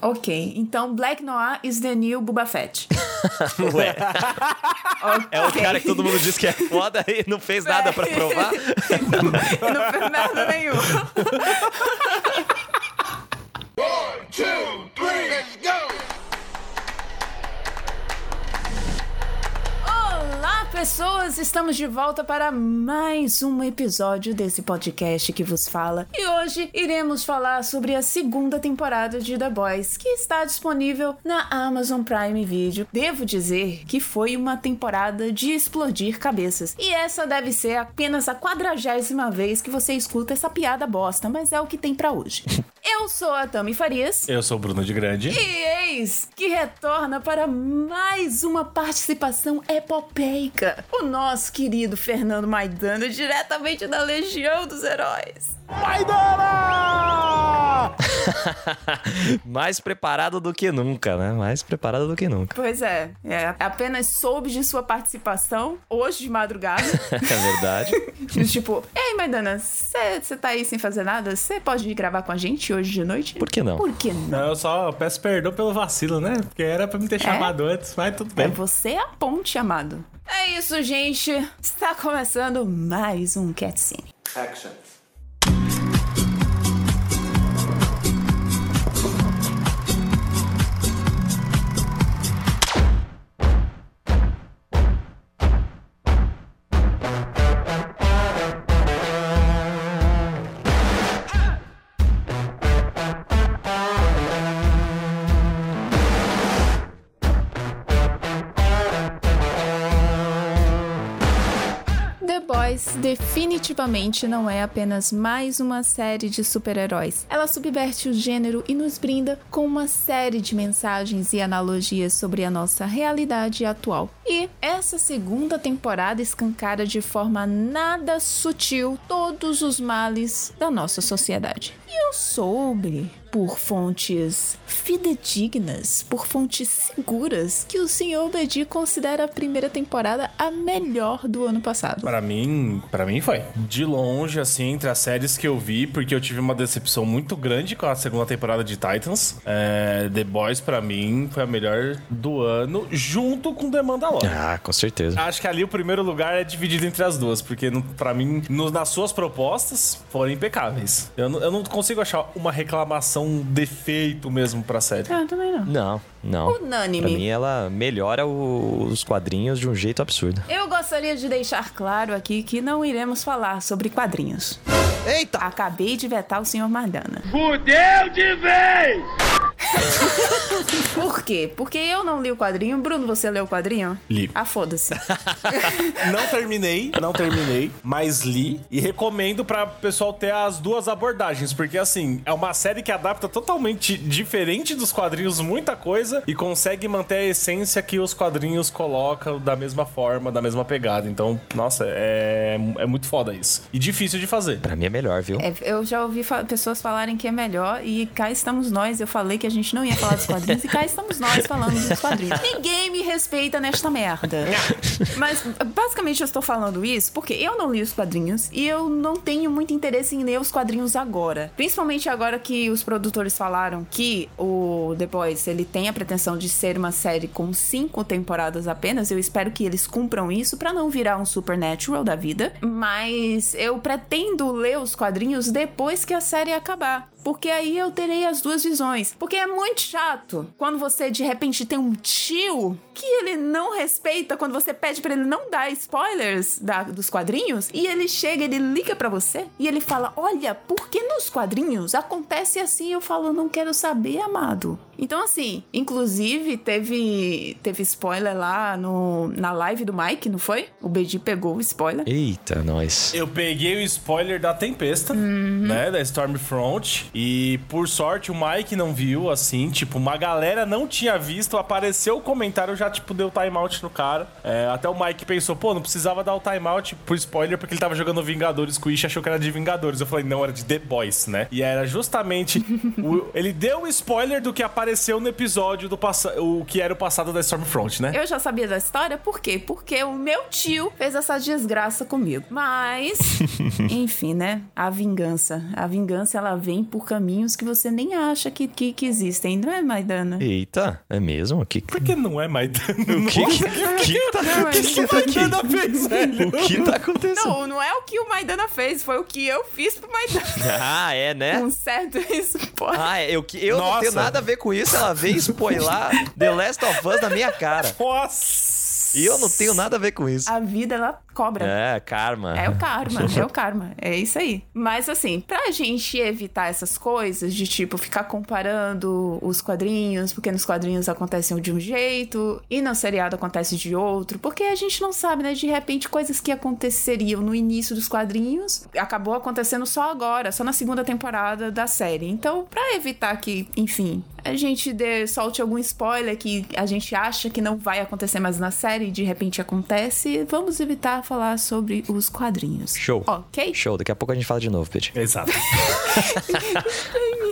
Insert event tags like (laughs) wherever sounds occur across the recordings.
Ok, então Black Noir is the new Boba Fett. (laughs) Ué, Ok. é o cara que todo mundo diz que é foda e não fez nada pra (laughs) provar. E não fez merda nenhuma. (laughs) pessoas! Estamos de volta para mais um episódio desse podcast que vos fala. E hoje iremos falar sobre a segunda temporada de The Boys, que está disponível na Amazon Prime Video. Devo dizer que foi uma temporada de explodir cabeças. E essa deve ser apenas a quadragésima vez que você escuta essa piada bosta, mas é o que tem pra hoje. (laughs) Eu sou a Tami Farias. Eu sou o Bruno de Grande. E eis que retorna para mais uma participação epopeica. O nosso querido Fernando Maidana, diretamente da Legião dos Heróis. Maidana! (laughs) Mais preparado do que nunca, né? Mais preparado do que nunca. Pois é, é, apenas soube de sua participação hoje de madrugada. (laughs) É verdade. (laughs) tipo, ei Maidana, você tá aí sem fazer nada? Você pode vir gravar com a gente hoje de noite? Por que não? Por que não? Não, eu só peço perdão pelo vacilo, né? Porque era pra me ter chamado antes, mas tudo É bem. você a ponte, amado. É isso, gente. Está começando mais um Cutscene. Action. Definitivamente não é apenas mais uma série de super-heróis. Ela subverte o gênero e nos brinda com uma série de mensagens e analogias sobre a nossa realidade atual. E essa segunda temporada escancara de forma nada sutil todos os males da nossa sociedade. E eu soube por fontes fidedignas, por fontes seguras, que o Sr. Bedi considera a primeira temporada a melhor do ano passado. Pra mim, para mim foi. De longe, assim, entre as séries que eu vi, porque eu tive uma decepção muito grande com a segunda temporada de Titans. É, The Boys, pra mim, foi a melhor do ano, junto com The Mandalorian. Ah, com certeza. Acho que ali o primeiro lugar é dividido entre as duas, porque pra mim, no- nas suas propostas, foram impecáveis. Eu, eu não consigo achar uma reclamação, um defeito mesmo pra série. Ah, também não. Não, não. Unânime. Pra mim, ela melhora o- os quadrinhos de um jeito absurdo. Eu gostaria de deixar claro aqui que não iremos falar sobre quadrinhos. Eita! Acabei de vetar o Sr. Mardana. Fudeu de vez! Por quê? Porque eu não li o quadrinho. Bruno, você leu o quadrinho? Li. Ah, foda-se. (laughs) Não terminei, não terminei, mas li e recomendo pra pessoal ter as duas abordagens, porque assim, é uma série que adapta totalmente diferente dos quadrinhos muita coisa e consegue manter a essência que os quadrinhos colocam da mesma forma, da mesma pegada. Então, nossa, é, é muito foda isso. E difícil de fazer. Pra mim é melhor, viu? É, eu já ouvi fa- pessoas falarem que é melhor e cá estamos nós. Eu falei que a gente não ia falar dos quadrinhos e cá estamos nós falando dos quadrinhos. Ninguém me respeita nesta merda. Mas basicamente eu estou falando isso porque eu não li os quadrinhos e eu não tenho muito interesse em ler os quadrinhos agora. Principalmente agora que os produtores falaram que o The Boys ele tem a pretensão de ser uma série com cinco temporadas apenas. Eu espero que eles cumpram isso pra não virar um Supernatural da vida. Mas eu pretendo ler os quadrinhos depois que a série acabar. Porque aí eu terei as duas visões. Porque é muito chato quando você de repente tem um tio que ele não respeita quando você pede pra ele não dar spoilers da- dos quadrinhos e ele chega, ele liga pra você e ele fala: "Olha, por que nos quadrinhos acontece assim?" Eu falo: "Não quero saber, amado." Então assim, inclusive teve teve spoiler lá no na live do Mike, não foi? O BD pegou o spoiler. Eita, nós. Eu peguei o spoiler da Tempesta, né? Da Stormfront. E por sorte o Mike não viu, assim. Tipo, uma galera não tinha visto. Apareceu o comentário, já, tipo, deu timeout no cara. É, até o Mike pensou, pô, não precisava dar o timeout por spoiler porque ele tava jogando Vingadores com o Ish achou que era de Vingadores. Eu falei, não, era de The Boys, né? E era justamente. o- (laughs) ele deu o spoiler do que apareceu no episódio do. O que era o passado da Stormfront, né? Eu já sabia da história, por quê? Porque o meu tio fez essa desgraça comigo. Mas, (laughs) enfim, né? A vingança. A vingança, ela vem por caminhos que você nem acha que, que, que existem, não é, Maidana? Eita, é mesmo? Que, Por que não é Maidana? o que, que, que tá, Não, o que, mas- que tá aqui? Maidana fez, (laughs) velho? O que tá acontecendo? Não, não é o que o Maidana fez, foi o que eu fiz pro Maidana. (laughs) Ah, é, né? Um certo spoiler. Ah, é, eu, que- eu não tenho nada a ver com isso. Ela veio spoiler The Last of Us na minha cara. Nossa! E eu não tenho nada a ver com isso. A vida, ela cobra. É, karma. É o karma, (laughs) é o karma. É isso aí. Mas assim, pra gente evitar essas coisas de tipo ficar comparando os quadrinhos, porque nos quadrinhos acontecem de um jeito e no seriado acontece de outro, porque a gente não sabe, né? De repente, coisas que aconteceriam no início dos quadrinhos acabou acontecendo só agora, só na segunda temporada da série. Então, pra evitar que, enfim, a gente dê, solte algum spoiler que a gente acha que não vai acontecer mais na série e de repente acontece, vamos evitar falar sobre os quadrinhos. Show. Ok? Show, daqui a pouco a gente fala de novo, Pete. Exato. (laughs) (laughs)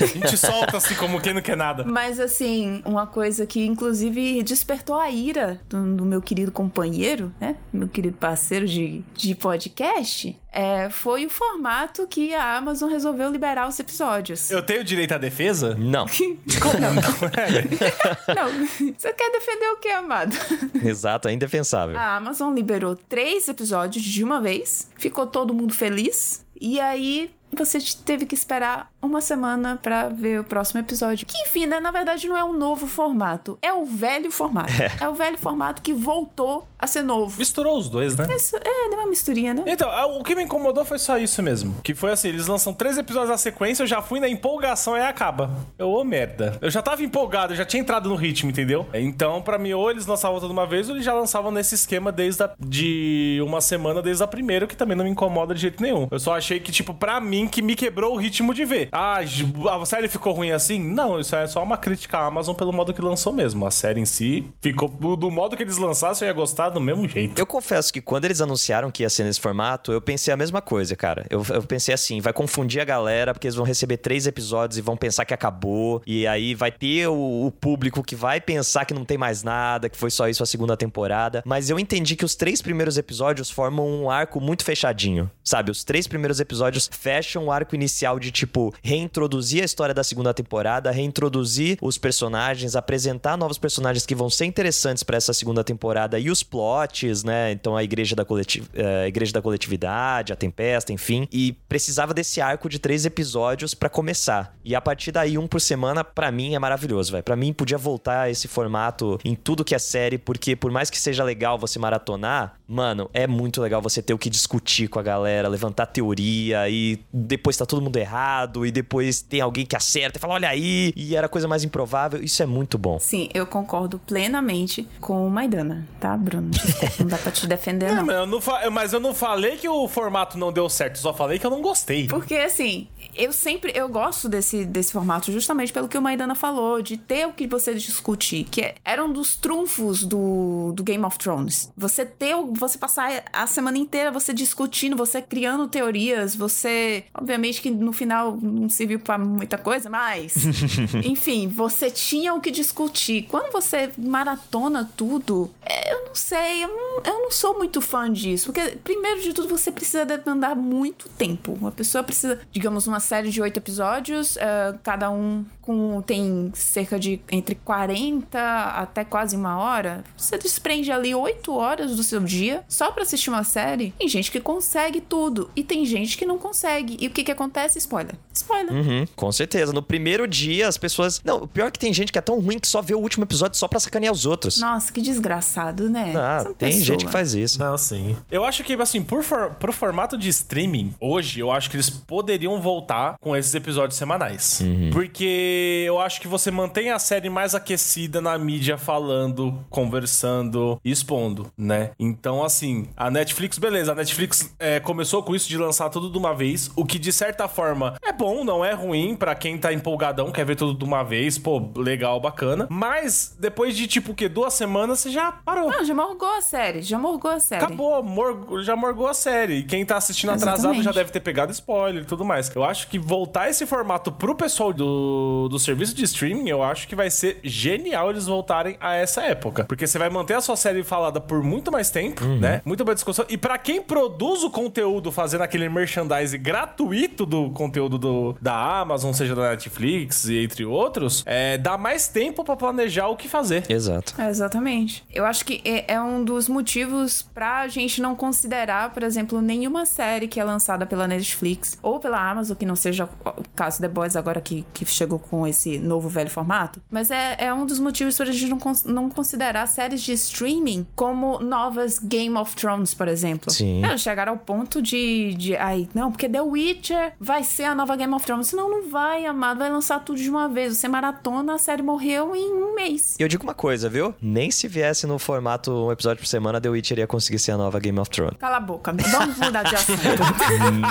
A gente solta assim como quem não quer nada. Mas assim, uma coisa que inclusive despertou a ira do, do meu querido companheiro, né? Meu querido parceiro de, de podcast, é, foi o formato que a Amazon resolveu liberar os episódios. Eu tenho direito à defesa? Não, (laughs) Como não? (laughs) Não, você quer defender o que, amado? exato, é indefensável. A Amazon liberou três episódios de uma vez, ficou todo mundo feliz. E aí você teve que esperar uma semana pra ver o próximo episódio. Que enfim, né? Na verdade não é um novo formato, é o velho formato. (laughs) É, o velho formato que voltou a ser novo. Misturou os dois, né? Isso, é, deu uma misturinha, né? Então, o que me incomodou foi só isso mesmo. Que foi assim, eles lançam três episódios na sequência, eu já fui na empolgação e aí acaba. Eu, ô merda. Eu já tava empolgado, eu já tinha entrado no ritmo, entendeu? Então, pra mim, ou eles lançavam toda uma vez, ou eles já lançavam nesse esquema desde a, de uma semana, desde a primeira, que também não me incomoda de jeito nenhum. Eu só achei que, tipo, pra mim, que me quebrou o ritmo de ver. Ah, a série ficou ruim assim? Não, isso é só uma crítica à Amazon pelo modo que lançou mesmo. A série em si ficou do modo que eles lançassem, eu ia gostar do mesmo jeito. Eu confesso que quando eles anunciaram que ia ser nesse formato, eu pensei a mesma coisa, cara. Eu, eu pensei assim, vai confundir a galera, porque eles vão receber três episódios e vão pensar que acabou. E aí vai ter o, o público que vai pensar que não tem mais nada, que foi só isso a segunda temporada. Mas eu entendi que os três primeiros episódios formam um arco muito fechadinho. Sabe? Os três primeiros episódios fecham o arco inicial de, tipo, reintroduzir a história da segunda temporada, reintroduzir os personagens, apresentar novos personagens que vão ser interessantes pra essa segunda temporada e os plots, né? Então a igreja da, coleti eh, igreja da coletividade, a tempesta, enfim. E precisava desse arco de três episódios pra começar. E a partir daí, um por semana, pra mim é maravilhoso, velho. Pra mim podia voltar esse formato em tudo que é série, porque por mais que seja legal você maratonar, mano, é muito legal você ter o que discutir com a galera, levantar teoria e depois tá todo mundo errado e depois tem alguém que acerta e fala, olha aí, e era a coisa mais improvável. Isso é muito bom. Sim, eu concordo plenamente com o Maidana, tá, Bruno? Não dá pra te defender, Não, não. mas eu não mas eu não falei que o formato não deu certo, só falei que eu não gostei. Porque, assim, eu sempre... Eu gosto desse, desse formato justamente pelo que o Maidana falou, de ter o que você discutir, que é- era um dos trunfos do, do Game of Thrones. Você ter... o- Você passar a semana inteira você discutindo, você criando teorias, você... Obviamente que no final não serviu pra muita coisa, mas... (laughs) enfim, você tinha o que discutir. Quando você maratona tudo, é, eu não sei, eu não, eu não sou muito fã disso. Porque, primeiro de tudo, você precisa demandar muito tempo. Uma pessoa precisa, digamos, uma série de oito episódios, eh, cada um com tem cerca de entre 40 até quase uma hora. Você desprende ali oito horas do seu dia só pra assistir uma série. Tem gente que consegue tudo e tem gente que não consegue. E o que que acontece? Spoiler. Spoiler. Uhum, com certeza. No primeiro dia, as pessoas. Não, o pior é que tem gente que é tão ruim que só vê o último episódio só pra sacanear os outros. Nossa, que desgraçado, né? Ah, Essa tem pessoa. gente que faz isso. Não, sim. Eu acho que, assim, por for, pro formato de streaming, hoje, eu acho que eles poderiam voltar com esses episódios semanais. Porque eu acho que você mantém a série mais aquecida na mídia, falando, conversando e expondo, né? Então, assim, a Netflix, beleza, a Netflix é, começou com isso de lançar tudo de uma vez, o que de certa forma é bom, não é ruim pra quem tá empolgadão, quer ver tudo de uma vez, pô, legal, bacana. Mas depois de tipo o quê? Duas semanas você já parou. Não, já morgou a série, já morgou a série. Acabou, mor- já morgou a série. E quem tá assistindo atrasado Exatamente. já deve ter pegado spoiler e tudo mais. Eu acho que voltar esse formato pro pessoal do, do serviço de streaming, eu acho que vai ser genial eles voltarem a essa época. Porque você vai manter a sua série falada por muito mais tempo, né? Muito boa discussão. E pra quem produz o conteúdo fazendo aquele merchandise gratuito do conteúdo do, da Amazon, seja da Netflix e entre outros, é, dá mais tempo pra planejar o que fazer. Exato. É, exatamente. Eu acho que é, é um dos motivos pra gente não considerar, por exemplo, nenhuma série que é lançada pela Netflix ou pela Amazon, que não seja o caso The Boys agora que, que chegou com esse novo velho formato. Mas é, é um dos motivos pra gente não, não considerar séries de streaming como novas Game of Thrones, por exemplo. Sim. É, chegaram ao ponto de, de. Ai, não, porque The Witcher vai ser a nova Game of Thrones. Senão não vai, amado. Vai lançar tudo de uma vez. Você maratona, a série morreu em um mês. E eu digo uma coisa, viu? Nem se viesse no formato um episódio por semana, The Witcher ia conseguir ser a nova Game of Thrones. Cala a boca. Vamos mudar de (laughs) assunto.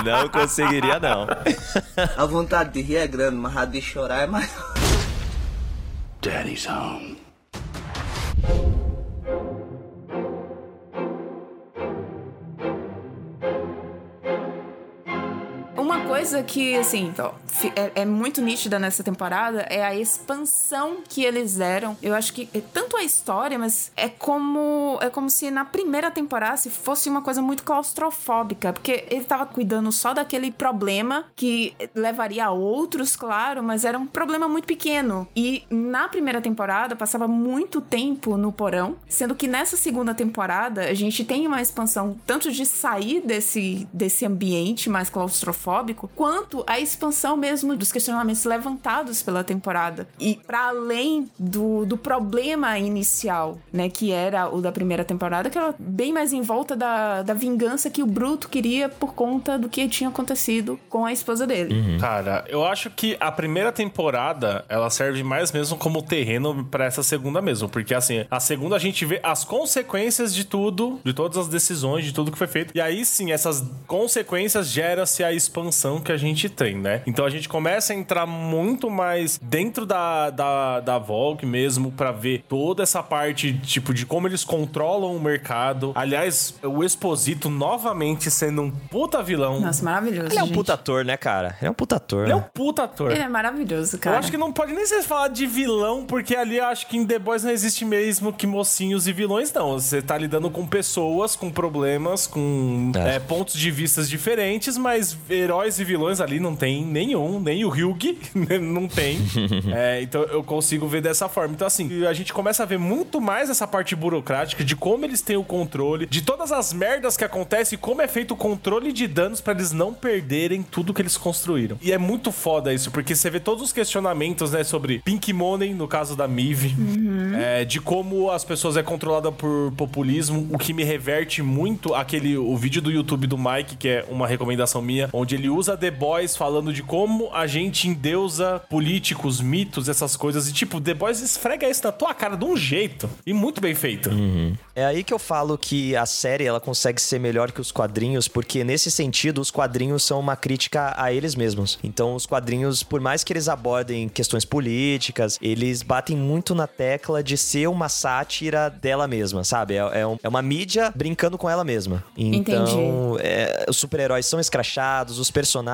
Não conseguiria, não. (laughs) A vontade de rir é grande, mas a de chorar é maior. Daddy's home. Coisa que, assim, ó, fi- é, é muito nítida nessa temporada é a expansão que eles deram. Eu acho que é tanto a história, mas é como é como se na primeira temporada se fosse uma coisa muito claustrofóbica, porque ele tava cuidando só daquele problema que levaria a outros, claro, mas era um problema muito pequeno. E na primeira temporada passava muito tempo no porão, sendo que nessa segunda temporada a gente tem uma expansão tanto de sair desse, desse ambiente mais claustrofóbico, quanto a expansão mesmo dos questionamentos levantados pela temporada. E para além do, do problema inicial, né, que era o da primeira temporada, que era bem mais em volta da, da vingança que o Bruto queria por conta do que tinha acontecido com a esposa dele. Cara, eu acho que a primeira temporada ela serve mais mesmo como terreno pra essa segunda mesmo, porque assim, a segunda a gente vê as consequências de tudo, de todas as decisões, de tudo que foi feito. E aí sim, essas consequências gera-se a expansão que a gente tem, né? Então a gente começa a entrar muito mais dentro da, da, da Vogue mesmo pra ver toda essa parte, tipo, de como eles controlam o mercado. Aliás, o Exposito novamente sendo um puta vilão. Nossa, maravilhoso. Ele é um gente. puta ator, né, cara? Ele é um puta ator. Ele é um né? puta ator. Ele é maravilhoso, cara. Eu acho que não pode nem ser falar de vilão, porque ali eu acho que em The Boys não existe mesmo que mocinhos e vilões, não. Você tá lidando com pessoas, com problemas, com É. é, pontos de vistas diferentes, mas heróis e vilões ali não tem nenhum, nem o Hyug (laughs) não tem. (laughs) É, então eu consigo ver dessa forma. Então, assim, a gente começa a ver muito mais essa parte burocrática de como eles têm o controle, de todas as merdas que acontecem e como é feito o controle de danos pra eles não perderem tudo que eles construíram. E é muito foda isso, porque você vê todos os questionamentos, né, sobre Pink Money, no caso da Mive, é, de como as pessoas é controlada por populismo, o que me reverte muito aquele o vídeo do YouTube do Mike, que é uma recomendação minha, onde ele usa The Boys falando de como a gente endeusa políticos, mitos, essas coisas. E tipo, The Boys esfrega isso na tua cara de um jeito. E muito bem feito. É aí que eu falo que a série ela consegue ser melhor que os quadrinhos, porque nesse sentido os quadrinhos são uma crítica a eles mesmos. Então os quadrinhos, por mais que eles abordem questões políticas, eles batem muito na tecla de ser uma sátira dela mesma, sabe? É, é um- é uma mídia brincando com ela mesma. Então, é, os super-heróis são escrachados, os personagens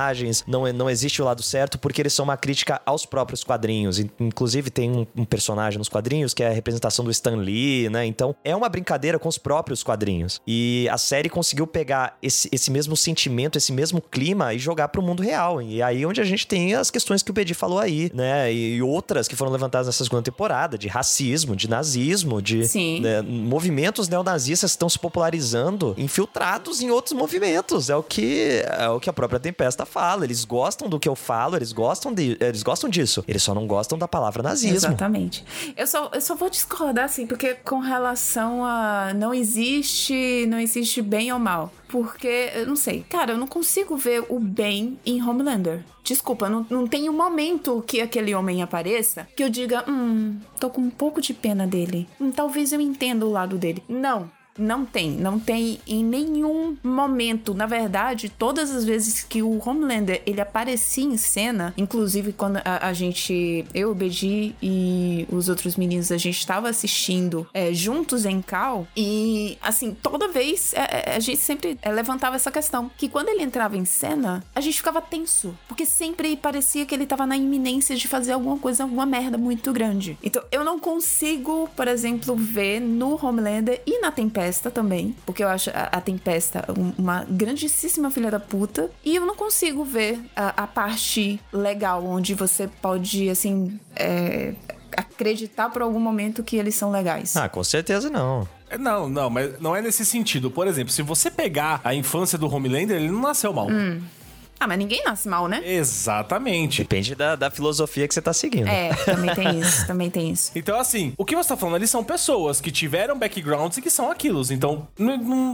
não, não existe o lado certo porque eles são uma crítica aos próprios quadrinhos. In- Inclusive, tem um, um personagem nos quadrinhos que é a representação do Stan Lee, né? Então, é uma brincadeira com os próprios quadrinhos. E a série conseguiu pegar esse, esse mesmo sentimento, esse mesmo clima e jogar pro mundo real. E aí, onde a gente tem as questões que o Bedi falou aí, né? E outras que foram levantadas nessa segunda temporada, de racismo, de nazismo, de né, movimentos neonazistas que estão se popularizando, infiltrados em outros movimentos. É o que é o que a própria Tempesta fala. Eles gostam do que eu falo, eles gostam de, eles gostam disso. Eles só não gostam da palavra nazismo. Exatamente. Eu só, eu só vou discordar, assim, porque com relação a não existe, não existe bem ou mal. Porque, eu não sei, cara, eu não consigo ver o bem em Homelander. Desculpa, não, não tem um momento que aquele homem apareça que eu diga, hum, tô com um pouco de pena dele. Hum, talvez eu entenda o lado dele. Não. Não tem, não tem em nenhum momento. Na verdade, todas as vezes que o Homelander ele aparecia em cena, inclusive quando a, a gente, eu, o BG e os outros meninos, a gente estava assistindo é, juntos em Cal, e assim, toda vez é, é, a gente sempre é, levantava essa questão: que quando ele entrava em cena, a gente ficava tenso, porque sempre parecia que ele estava na iminência de fazer alguma coisa, alguma merda muito grande. Então eu não consigo, por exemplo, ver no Homelander e na Tempesta Tempesta também, porque eu acho a, a Tempesta um- uma grandíssima filha da puta. E eu não consigo ver a, a parte legal, onde você pode, assim, é, acreditar por algum momento que eles são legais. Ah, com certeza não. É, Não, não, mas não é nesse sentido. Por exemplo, se você pegar a infância do Homelander, ele não nasceu mal. Ah, mas ninguém nasce mal, né? Exatamente. Depende da, da filosofia que você tá seguindo. É, também tem isso, (laughs) também tem isso. Então, assim, o que você tá falando ali são pessoas que tiveram backgrounds e que são aquilo. Então,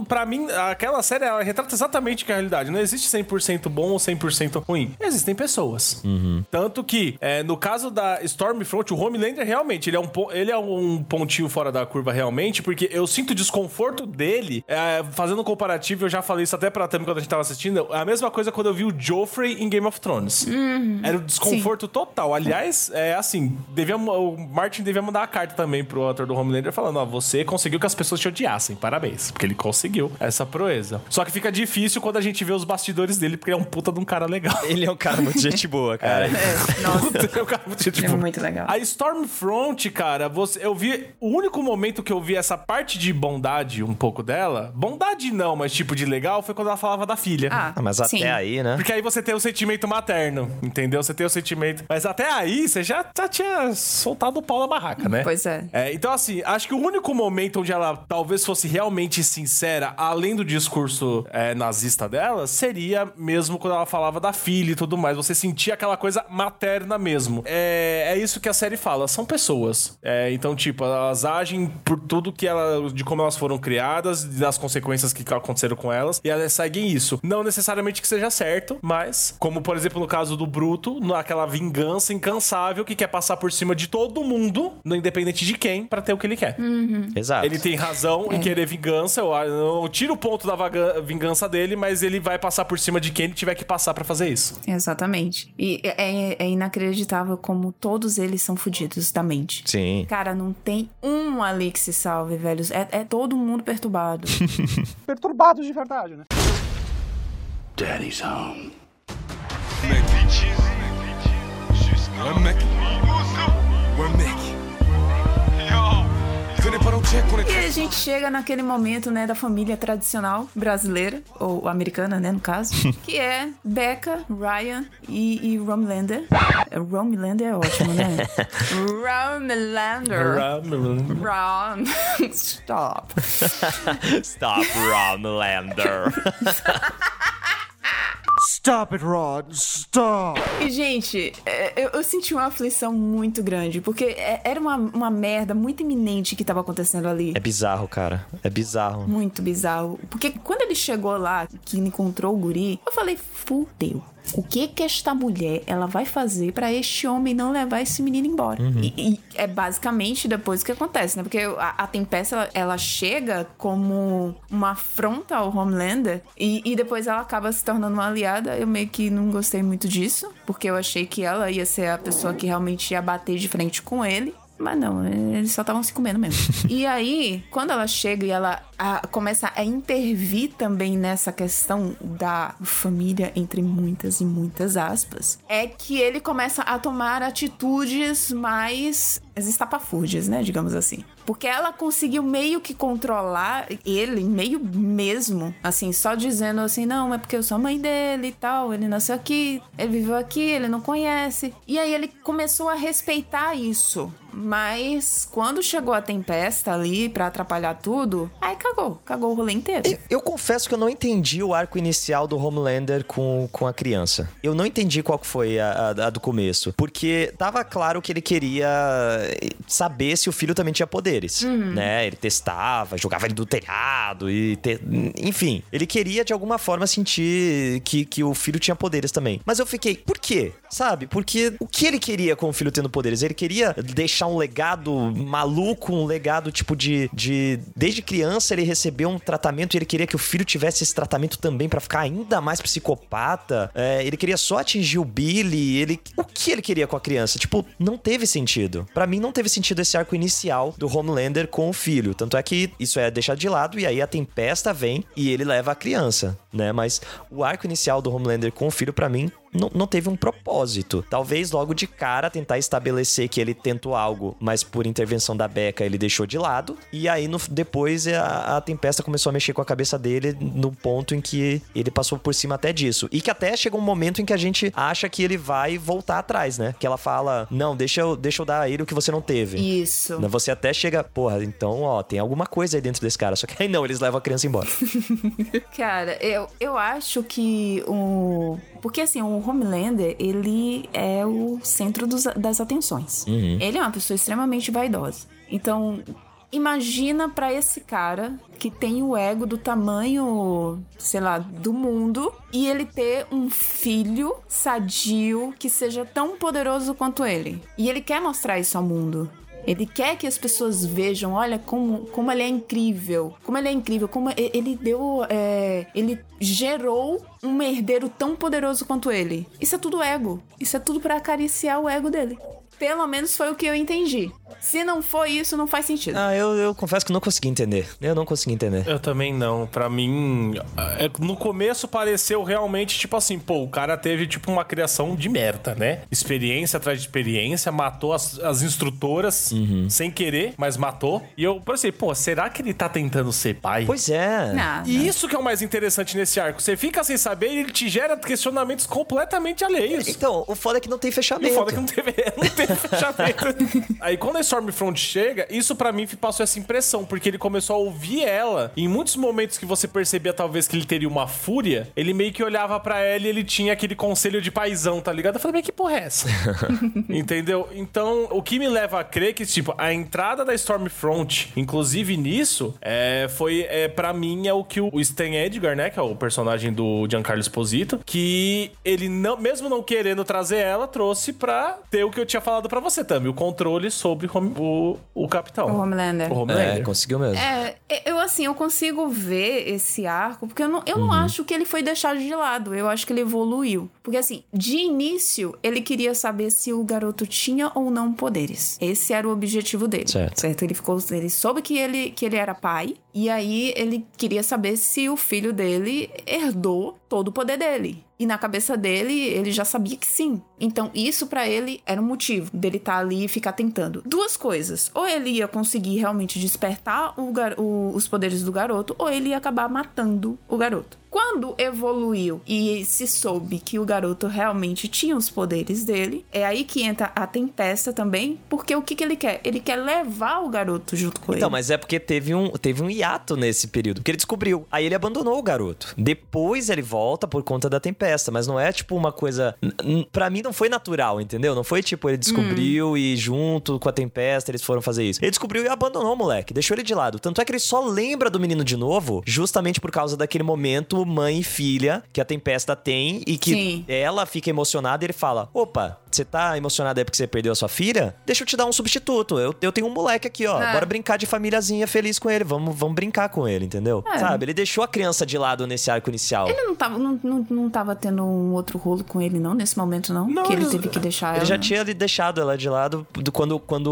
pra mim, aquela série ela retrata exatamente que é a realidade. Não existe 100% bom ou 100% ruim. Existem pessoas. Tanto que, é, no caso da Stormfront, o Homelander realmente, ele é, um, ele é um pontinho fora da curva realmente, porque eu sinto o desconforto dele. é, fazendo um comparativo, eu já falei isso até pra Tami quando a gente tava assistindo. É a mesma coisa quando eu vi o Joffrey em Game of Thrones. Era o desconforto total. Aliás, é assim, devia, o Martin devia mandar a carta também pro ator do Homelander falando, ó, você conseguiu que as pessoas te odiassem. Parabéns. Porque ele conseguiu essa proeza. Só que fica difícil quando a gente vê os bastidores dele, porque ele é um puta de um cara legal. Ele é um cara muito gente boa, (laughs) cara. É, nossa, Puta, é um cara muito gente é boa. muito legal. A Stormfront, cara, você, eu vi. O único momento que eu vi essa parte de bondade, um pouco dela. Bondade não, mas tipo de legal, foi quando ela falava da filha. Ah, Ah, mas sim. até aí, né? Porque aí você tem o sentimento materno, entendeu? Você tem o sentimento. Mas até aí, você já, já tinha soltado o pau na barraca, né? Pois é. então, assim, acho que o único momento onde ela talvez fosse realmente sincera, além do discurso é, nazista dela, seria mesmo quando ela falava da filha e tudo mais. Você sentia aquela coisa materna mesmo. É, é isso que a série fala, são pessoas. É, então, tipo, elas agem por tudo que ela. de como elas foram criadas, das consequências que aconteceram com elas, e elas seguem isso. Não necessariamente que seja certo, mas, como por exemplo no caso do Bruto, naquela vingança incansável que quer passar por cima de todo mundo, no independente de quem, pra ter o que ele quer. Exato. Ele tem razão em querer vingança. Eu, eu tiro o ponto da vingança dele, mas ele vai passar por cima de quem ele tiver que passar pra fazer isso. Exatamente. E é, é inacreditável como todos eles são fodidos da mente. Sim. Cara, não tem um ali que se salve, velho. É, é todo mundo perturbado. (laughs) Perturbados de verdade, né? Daddy's home. mec. Mec. Mec. E a gente chega naquele momento, né, da família tradicional brasileira, ou americana, né, no caso, (laughs) que é Becca, Ryan e, e Romelander. É, Romelander é ótimo, né? (laughs) Romelander. Ron. (laughs) Stop. Stop, Romelander. Stop it, Rod. Stop. E, gente, é, eu, eu senti uma aflição muito grande, porque é- era uma, uma merda muito iminente que tava acontecendo ali. É bizarro, cara. É bizarro. Muito bizarro. Porque quando ele chegou lá, que encontrou o guri, eu falei, fudeu. O que que esta mulher ela vai fazer pra este homem não levar esse menino embora? E, e é basicamente depois que acontece, né? Porque a, a Tempesta, ela, ela chega como uma afronta ao Homelander e, e depois ela acaba se tornando uma aliada. Eu meio que não gostei muito disso, porque eu achei que ela ia ser a pessoa que realmente ia bater de frente com ele. Mas não, eles só estavam se comendo mesmo. (laughs) e aí, quando ela chega e ela a- começa a intervir também nessa questão da família, entre muitas e muitas aspas, é que ele começa a tomar atitudes mais estapafúrdias, né? Digamos assim. Porque ela conseguiu meio que controlar ele, meio mesmo, assim, só dizendo assim, não, é porque eu sou mãe dele e tal, ele nasceu aqui, ele viveu aqui, ele não conhece. E aí ele começou a respeitar isso. Mas quando chegou a tempesta ali pra atrapalhar tudo, aí cagou, cagou o rolê inteiro. Eu, eu confesso que eu não entendi o arco inicial do Homelander com, com a criança. Eu não entendi qual foi a, a- a do começo. Porque tava claro que ele queria saber se o filho também tinha poderes, né? Ele testava, jogava ele do telhado e... te- Enfim, ele queria de alguma forma sentir que, que o filho tinha poderes também. Mas eu fiquei, por quê? Sabe? Porque o que ele queria com o filho tendo poderes? Ele queria deixar um legado maluco, um legado tipo de... de desde criança ele recebeu um tratamento e ele queria que o filho tivesse esse tratamento também pra ficar ainda mais psicopata. É, ele queria só atingir o Billy. Ele, o que ele queria com a criança? Tipo, não teve sentido. Pra mim não teve sentido esse arco inicial do Homelander com o filho. Tanto é que isso é deixado de lado e aí a tempesta vem e ele leva a criança, né? Mas o arco inicial do Homelander com o filho pra mim não, não teve um propósito. Talvez logo de cara tentar estabelecer que ele tentou algo, mas por intervenção da Becca ele deixou de lado. E aí no, depois a, a Tempesta começou a mexer com a cabeça dele no ponto em que ele passou por cima até disso. E que até chega um momento em que a gente acha que ele vai voltar atrás, né? Que ela fala: Não, deixa eu, deixa eu dar a ele o que você não teve. Isso. Né, Você até chega, porra, então, ó, tem alguma coisa aí dentro desse cara. Só que aí não, eles levam a criança embora. (laughs) Cara, eu, eu acho que o. Porque assim, o Homelander, ele é o centro dos- das atenções. Ele é uma pessoa extremamente vaidosa. Então, imagina pra esse cara que tem o ego do tamanho, sei lá, do mundo, e ele ter um filho sadio que seja tão poderoso quanto ele. E ele quer mostrar isso ao mundo. Ele quer que as pessoas vejam, olha como, como ele é incrível, como ele é incrível, como ele deu, é, ele gerou um herdeiro tão poderoso quanto ele. Isso é tudo ego. Isso é tudo pra acariciar o ego dele. Pelo menos foi o que eu entendi. Se não foi isso, não faz sentido. Ah, eu, eu confesso que não consegui entender. Eu não consegui entender. Eu também não. Pra mim, é- no começo pareceu realmente tipo assim, pô, o cara teve tipo uma criação de merda, né? Experiência atrás de experiência, matou as, as instrutoras sem querer, mas matou. E eu pensei, pô, será que ele tá tentando ser pai? Pois é. Não, E isso que é o mais interessante nesse arco. Você fica sem saber e ele te gera questionamentos completamente alheios. Então, o foda é que não tem E fechamento. o foda é que não teve, (laughs) não teve fechamento. (laughs) Aí quando a Stormfront chega, isso pra mim passou essa impressão, porque ele começou a ouvir ela. Em muitos momentos que você percebia talvez que ele teria uma fúria, ele meio que olhava pra ela e ele tinha aquele conselho de paizão, tá ligado? Eu falei, mas que porra é essa? (laughs) Entendeu? Então, o que me leva a crer que, tipo, a entrada da Stormfront, inclusive nisso, é, foi, é, para mim, é o que o Stan Edgar, né, que é o personagem do Giancarlo Esposito, que ele, não, mesmo não querendo trazer ela, trouxe pra ter o que eu tinha falado pra você também, o controle sobre o, o, o capitão. O Homelander. O Homelander. É, conseguiu mesmo. É, eu assim, eu consigo ver esse arco, porque eu não, eu não acho que ele foi deixado de lado. Eu acho que ele evoluiu. Porque assim, de início, ele queria saber se o garoto tinha ou não poderes. Esse era o objetivo dele. Certo. Ele ficou. Ele soube que ele, que ele era pai. E aí ele queria saber se o filho dele herdou todo o poder dele. E na cabeça dele, ele já sabia que sim. Então, isso pra ele era um motivo dele estar ali e ficar tentando. Duas coisas. Ou ele ia conseguir realmente despertar o o- os poderes do garoto, ou ele ia acabar matando o garoto. Quando evoluiu e se soube que o garoto realmente tinha os poderes dele, é aí que entra a tempesta também, porque o que, que ele quer? Ele quer levar o garoto junto com Então, ele. mas é porque teve um, teve um hiato nesse período, porque ele descobriu. Aí ele abandonou o garoto. Depois ele volta por conta da tempesta, mas não é tipo uma coisa. Pra mim não foi natural, entendeu? Não foi tipo ele descobriu e junto com a tempesta eles foram fazer isso. Ele descobriu e abandonou o moleque, deixou ele de lado. Tanto é que ele só lembra do menino de novo, justamente por causa daquele momento mãe e filha que a tempesta tem e que Sim. ela fica emocionada e ele fala: opa. Você tá emocionada aí porque você perdeu a sua filha? Deixa eu te dar um substituto. Eu, eu tenho um moleque aqui, ó. É. Bora brincar de famíliazinha feliz com ele. Vamos, vamos brincar com ele, entendeu? É. Sabe? Ele deixou a criança de lado nesse arco inicial. Ele não tava, não, não, não tava tendo um outro rolo com ele, não, nesse momento, não? Não, que ele teve que deixar Ele ela. já né? tinha deixado ela de lado do- quando, quando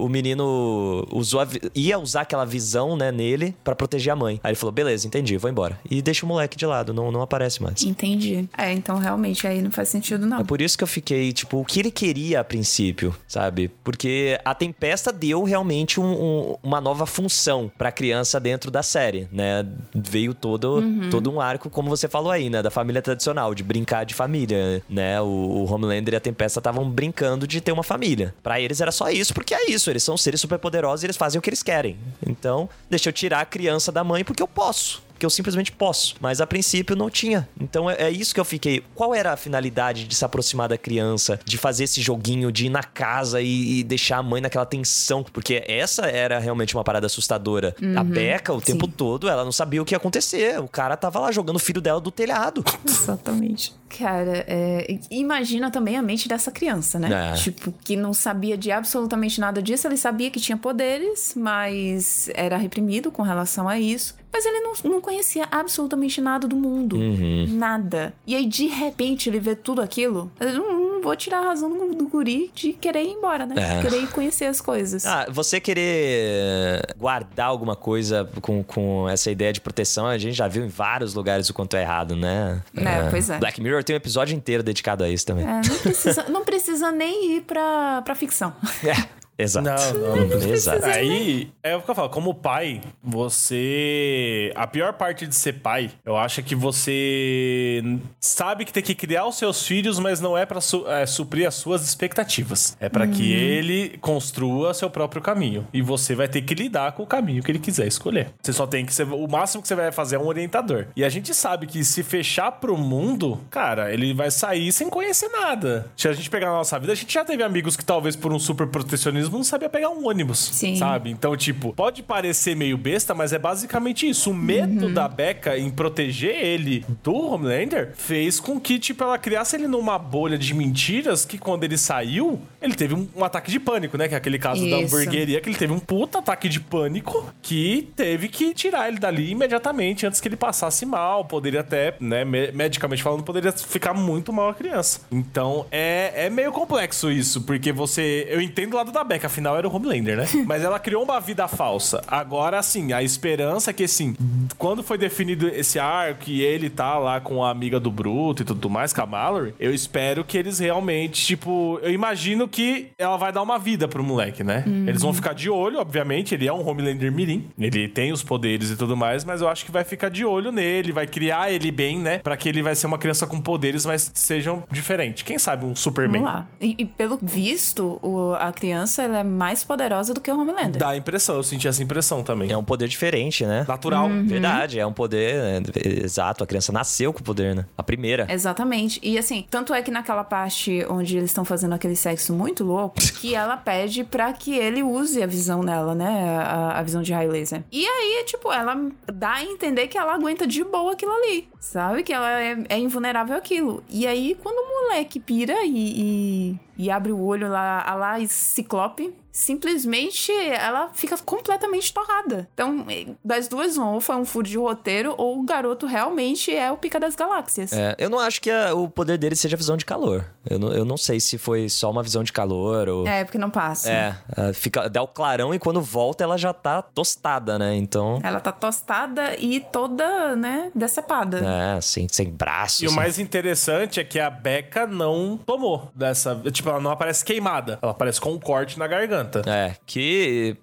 o menino usou a ia usar aquela visão, né, nele pra proteger a mãe. Aí ele falou: beleza, entendi, vou embora. E deixa o moleque de lado, não, não aparece mais. Entendi. É, então realmente aí não faz sentido, não. É por isso que eu fiquei, tipo, o que ele queria a princípio, sabe? Porque a Tempesta deu realmente um- um- uma nova função pra criança dentro da série, né? Veio todo, todo um arco, como você falou aí, né? Da família tradicional, de brincar de família, né? O, o Homelander e a Tempesta estavam brincando de ter uma família. Pra eles era só isso, porque é isso. Eles são seres superpoderosos e eles fazem o que eles querem. Então, deixa eu tirar a criança da mãe porque eu posso que eu simplesmente posso. Mas a princípio não tinha. Então é, é isso que eu fiquei. Qual era a finalidade de se aproximar da criança, de fazer esse joguinho, de ir na casa e, e deixar a mãe naquela tensão? Porque essa era realmente uma parada assustadora. A Becca, o tempo sim. todo, ela não sabia o que ia acontecer. O cara tava lá jogando o filho dela do telhado. Exatamente. Cara, é, imagina também a mente dessa criança, né? É. Tipo, que não sabia de absolutamente nada disso. Ele sabia que tinha poderes, mas era reprimido com relação a isso. Mas ele não, não conhecia absolutamente nada do mundo. Uhum. Nada. E aí, de repente, ele vê tudo aquilo. Ele não, não vou tirar a razão do, do guri de querer ir embora, né? É. Querer conhecer as coisas. Ah, você querer guardar alguma coisa com, com essa ideia de proteção, a gente já viu em vários lugares o quanto é errado, né? É, pois é. Black Mirror tem um episódio inteiro dedicado a isso também. É, não, precisa, não precisa nem ir pra, pra ficção. É, exato. Não, não, não Exato. Aí, é o que eu falo, como pai, você. A pior parte de ser pai, eu acho que você sabe que tem que criar os seus filhos, mas não é pra su- é, suprir as suas expectativas. É pra que ele construa seu próprio caminho. E você vai ter que lidar com o caminho que ele quiser escolher. Você só tem que ser. O máximo que você vai fazer é um orientador. E a gente sabe que se fechar pro mundo, cara, ele vai sair sem conhecer nada. Se a gente pegar na nossa vida, a gente já teve amigos que talvez por um super protecionismo não sabia pegar um ônibus. Sim. Sabe? Então, tipo, pode parecer meio besta, mas é basicamente isso. O medo da Becca em proteger ele do Homelander fez com que, tipo, ela criasse ele numa bolha de mentiras que quando ele saiu, ele teve um, um ataque de pânico, né? Que é aquele caso da Isso. hamburgueria, que ele teve um puta ataque de pânico que teve que tirar ele dali imediatamente antes que ele passasse mal. Poderia até, né, me- medicamente falando, poderia ficar muito mal a criança. Então, é, é meio complexo isso, porque você... Eu entendo o lado da Becca, afinal era o Homelander, né? (laughs) Mas ela criou uma vida falsa. Agora, assim, a esperança é que, assim, quando foi definido esse arco e ele tá lá com a amiga do Bruto e tudo mais, com a Mallory, eu espero que eles realmente, tipo... Eu imagino que ela vai dar uma vida pro moleque, né? Eles vão ficar de olho, obviamente, ele é um Homelander mirim. Ele tem os poderes e tudo mais, mas eu acho que vai ficar de olho nele, vai criar ele bem, né? Pra que ele vai ser uma criança com poderes, mas sejam diferentes. Quem sabe um Superman? Vamos lá. E, e pelo visto, o- a criança ela é mais poderosa do que o Homelander. Dá a impressão, eu senti essa impressão também. É um poder diferente, né? Natural. Verdade, é um poder. é, exato, a criança nasceu com o poder, né? A primeira. Exatamente. E assim, tanto é que naquela parte onde eles estão fazendo aquele sexo muito louco, (laughs) que ela pede pra que ele use a visão dela, né? A, a visão de raio laser. E aí, tipo, ela dá a entender que ela aguenta de boa aquilo ali. Sabe? Que ela é, é invulnerável àquilo. E aí, quando o moleque pira e, e, e abre o olho lá, a lá Ciclope, simplesmente ela fica completamente torrada. Então, das duas, ou foi um furo de roteiro, ou o garoto realmente é o pica das galáxias. É, eu não acho que a- o poder dele seja visão de calor. Eu não, eu não sei se foi só uma visão de calor ou. É, porque não passa. É, fica, dá o clarão e quando volta ela já tá tostada, né? Então. Ela tá tostada e toda, né, decepada. É, sem, sem braços. E o mais interessante é que a Becca não tomou dessa. Tipo, ela não aparece queimada. Ela aparece com um corte na garganta. É, que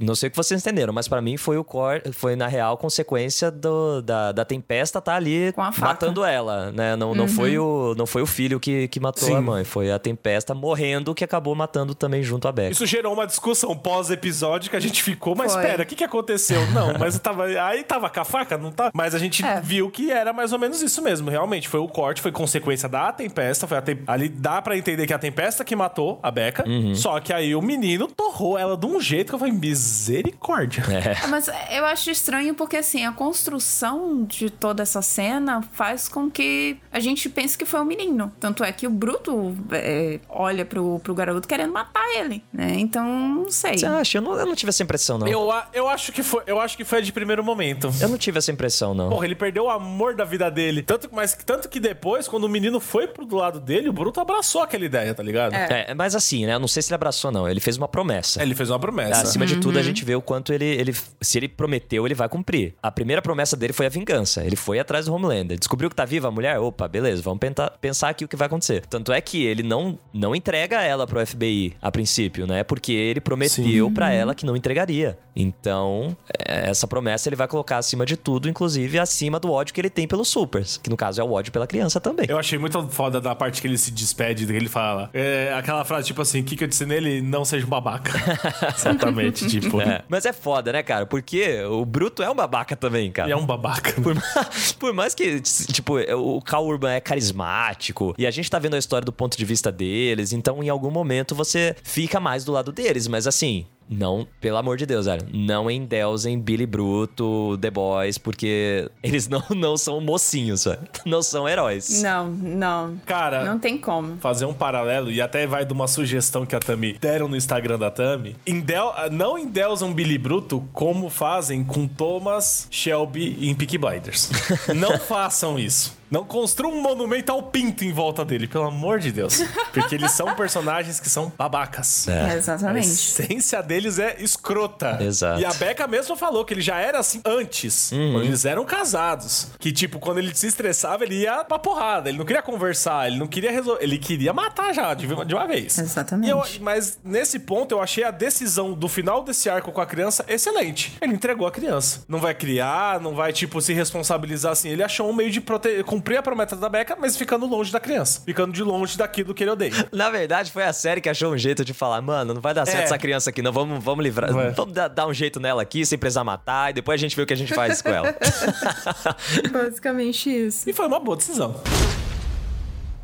não sei o que vocês entenderam, mas pra mim foi o cor, foi na real consequência do, da, da tempesta tá ali Com a faca. matando ela, né? Não, não foi o não foi o filho que, que matou Sim. a mãe, foi a tempesta morrendo que acabou matando também junto a Becca. Isso gerou uma discussão pós-episódio que a gente ficou, mas Foi. espera, o que, que aconteceu? Não, mas eu tava. Aí tava com a faca, não tá? Mas a gente É. viu que era mais ou menos isso mesmo. Realmente, foi o corte, foi consequência da tempesta. Foi a tem- Ali dá pra entender que é a tempesta que matou a Becca. Uhum. Só que aí o menino torrou ela de um jeito que eu falei, misericórdia. Ah, Mas eu acho estranho porque, assim, a construção de toda essa cena faz com que a gente pense que foi um menino. Tanto é que o Bruto é, olha pro, pro garoto querendo matar ele, né? Então, não sei. Você acha? Eu não, eu não tive essa impressão, não. Eu... Eu, eu acho que foi, eu acho que foi de primeiro momento. não tive essa impressão, não. Porra, ele perdeu o amor da vida dele. Tanto, mas, tanto que depois, quando o menino foi pro do lado dele, o Bruto abraçou aquela ideia, tá ligado? É. É, mas assim, né? Eu não sei se ele abraçou, não. Ele fez uma promessa. Ele fez uma promessa. Acima de tudo, a gente vê o quanto ele, ele. Se ele prometeu, ele vai cumprir. A primeira promessa dele foi a vingança. Ele foi atrás do Homelander. Descobriu que tá viva a mulher? Opa, beleza, vamos penta- pensar aqui o que vai acontecer. Tanto é que ele não, não entrega ela pro FBI a princípio, né? Porque ele prometeu pra ela que não entregaria. Então, é, essa promessa ele vai colocar acima de tudo, inclusive acima do ódio que ele tem pelos supers. Que no caso é o ódio pela criança também. Eu achei muito foda da parte que ele se despede, que ele fala. É, aquela frase, tipo assim, o que, que eu disse nele? Não seja um babaca. (laughs) Exatamente, tipo. É. Mas é foda, né, cara? Porque o Bruto é um babaca também, cara. Ele é um babaca. Por, (laughs) por mais que, tipo, o Cal Urban é carismático e a gente tá vendo a história do ponto de vista deles, então em algum momento você fica mais do lado deles, mas assim. Não, pelo amor de Deus, velho. Não endeusem Billy Bruto, The Boys, porque eles (laughs) não, não são mocinhos, velho. Não são heróis. Não, não. Cara, Não tem como. fazer um paralelo, e até vai de uma sugestão que a Tami deram no Instagram da Tami. Endel, não endeusam Billy Bruto como fazem com Thomas Shelby em Peaky Blinders. (laughs) não façam isso. Não construa um monumento ao pinto em volta dele, pelo amor de Deus. (laughs) Porque eles são personagens que são babacas. É, A exatamente. essência deles é escrota. Exato. E a Becca mesmo falou que ele já era assim antes, Uhum. quando eles eram casados. Que, tipo, quando ele se estressava, ele ia pra porrada. Ele não queria conversar, ele não queria resolver. Ele queria matar já, de de uma vez. Exatamente. Eu- mas nesse ponto, eu achei a decisão do final desse arco com a criança excelente. Ele entregou a criança. Não vai criar, não vai, tipo, se responsabilizar assim. Ele achou um meio de prote- cumprir a promessa da Becca, mas ficando longe da criança. Ficando de longe daquilo que ele odeia. (laughs) Na verdade, foi a série que achou um jeito de falar, mano, não vai dar certo É. essa criança aqui, não. Vamos, vamos livrar. Não é. Vamos dar, dar um jeito nela aqui, sem precisar matar, e depois a gente vê o que a gente faz com ela. (laughs) (laughs) Basicamente isso. E foi uma boa decisão.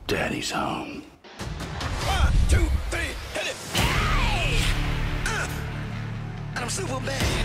Daddy's home. One, two, three, hit it. Uh, and I'm super bad.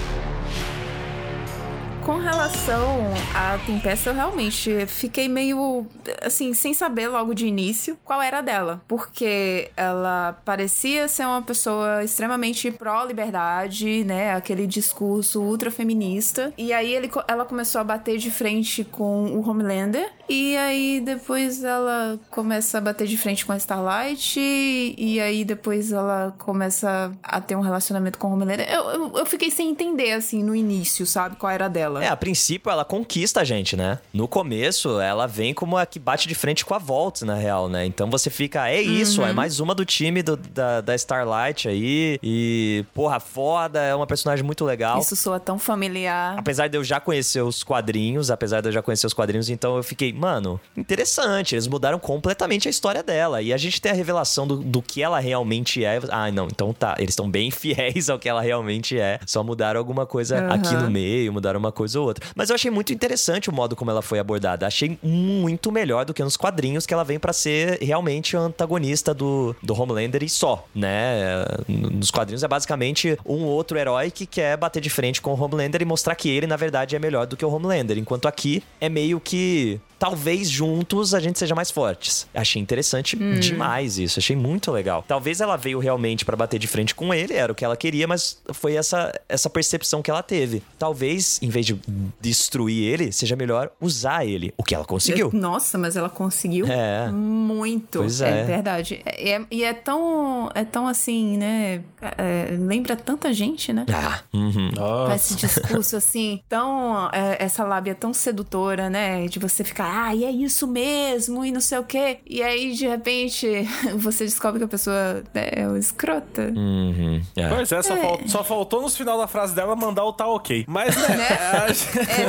Com relação à Tempesta, eu realmente fiquei meio, assim, sem saber logo de início qual era dela. Porque ela parecia ser uma pessoa extremamente pró-liberdade, né? Aquele discurso ultra feminista. E aí ele, ela começou a bater de frente com o Homelander. E aí depois ela começa a bater de frente com a Starlight. E, aí depois ela começa a ter um relacionamento com o Homelander. Eu, eu, eu fiquei sem entender, assim, no início, sabe? Qual era a dela. É, a princípio ela conquista a gente, né? No começo, ela vem como a que bate de frente com a Volt, na real, né? Então você fica, é isso, Uhum. é mais uma do time do- da, da Starlight aí. E, porra, foda, é uma personagem muito legal. Isso soa tão familiar. Apesar de eu já conhecer os quadrinhos, apesar de eu já conhecer os quadrinhos, então eu fiquei, mano, interessante. Eles mudaram completamente a história dela. E a gente tem a revelação do, do que ela realmente é. Ah, não, então tá. Eles estão bem (laughs) fiéis ao que ela realmente é. Só mudaram alguma coisa Aham. aqui no meio, mudaram uma coisa ou outra. Mas eu achei muito interessante o modo como ela foi abordada. Achei muito melhor do que nos quadrinhos, que ela vem pra ser realmente antagonista do, do Homelander e só, né? Nos quadrinhos é basicamente um outro herói que quer bater de frente com o Homelander e mostrar que ele, na verdade, é melhor do que o Homelander. Enquanto aqui é meio que. Talvez juntos a gente seja mais fortes. Achei interessante demais isso, achei muito legal. Talvez ela veio realmente pra bater de frente com ele, era o que ela queria, mas foi essa, essa percepção que ela teve. Talvez, em vez de destruir ele, seja melhor usar ele, o que ela conseguiu. Nossa, mas ela conseguiu É. muito. Pois é. verdade. É- é- e é tão, é tão assim, né? é, lembra tanta gente, né? Ah, uhum. Com esse discurso assim, tão. é, essa lábia tão sedutora, né? De você ficar, ah, e é isso mesmo, e não sei o quê. E aí, de repente, (laughs) você descobre que a pessoa é uma escrota. Uhum. É. Pois é, só, fal- só faltou no final da frase dela mandar o tá ok. Mas, né? (laughs) a- (laughs)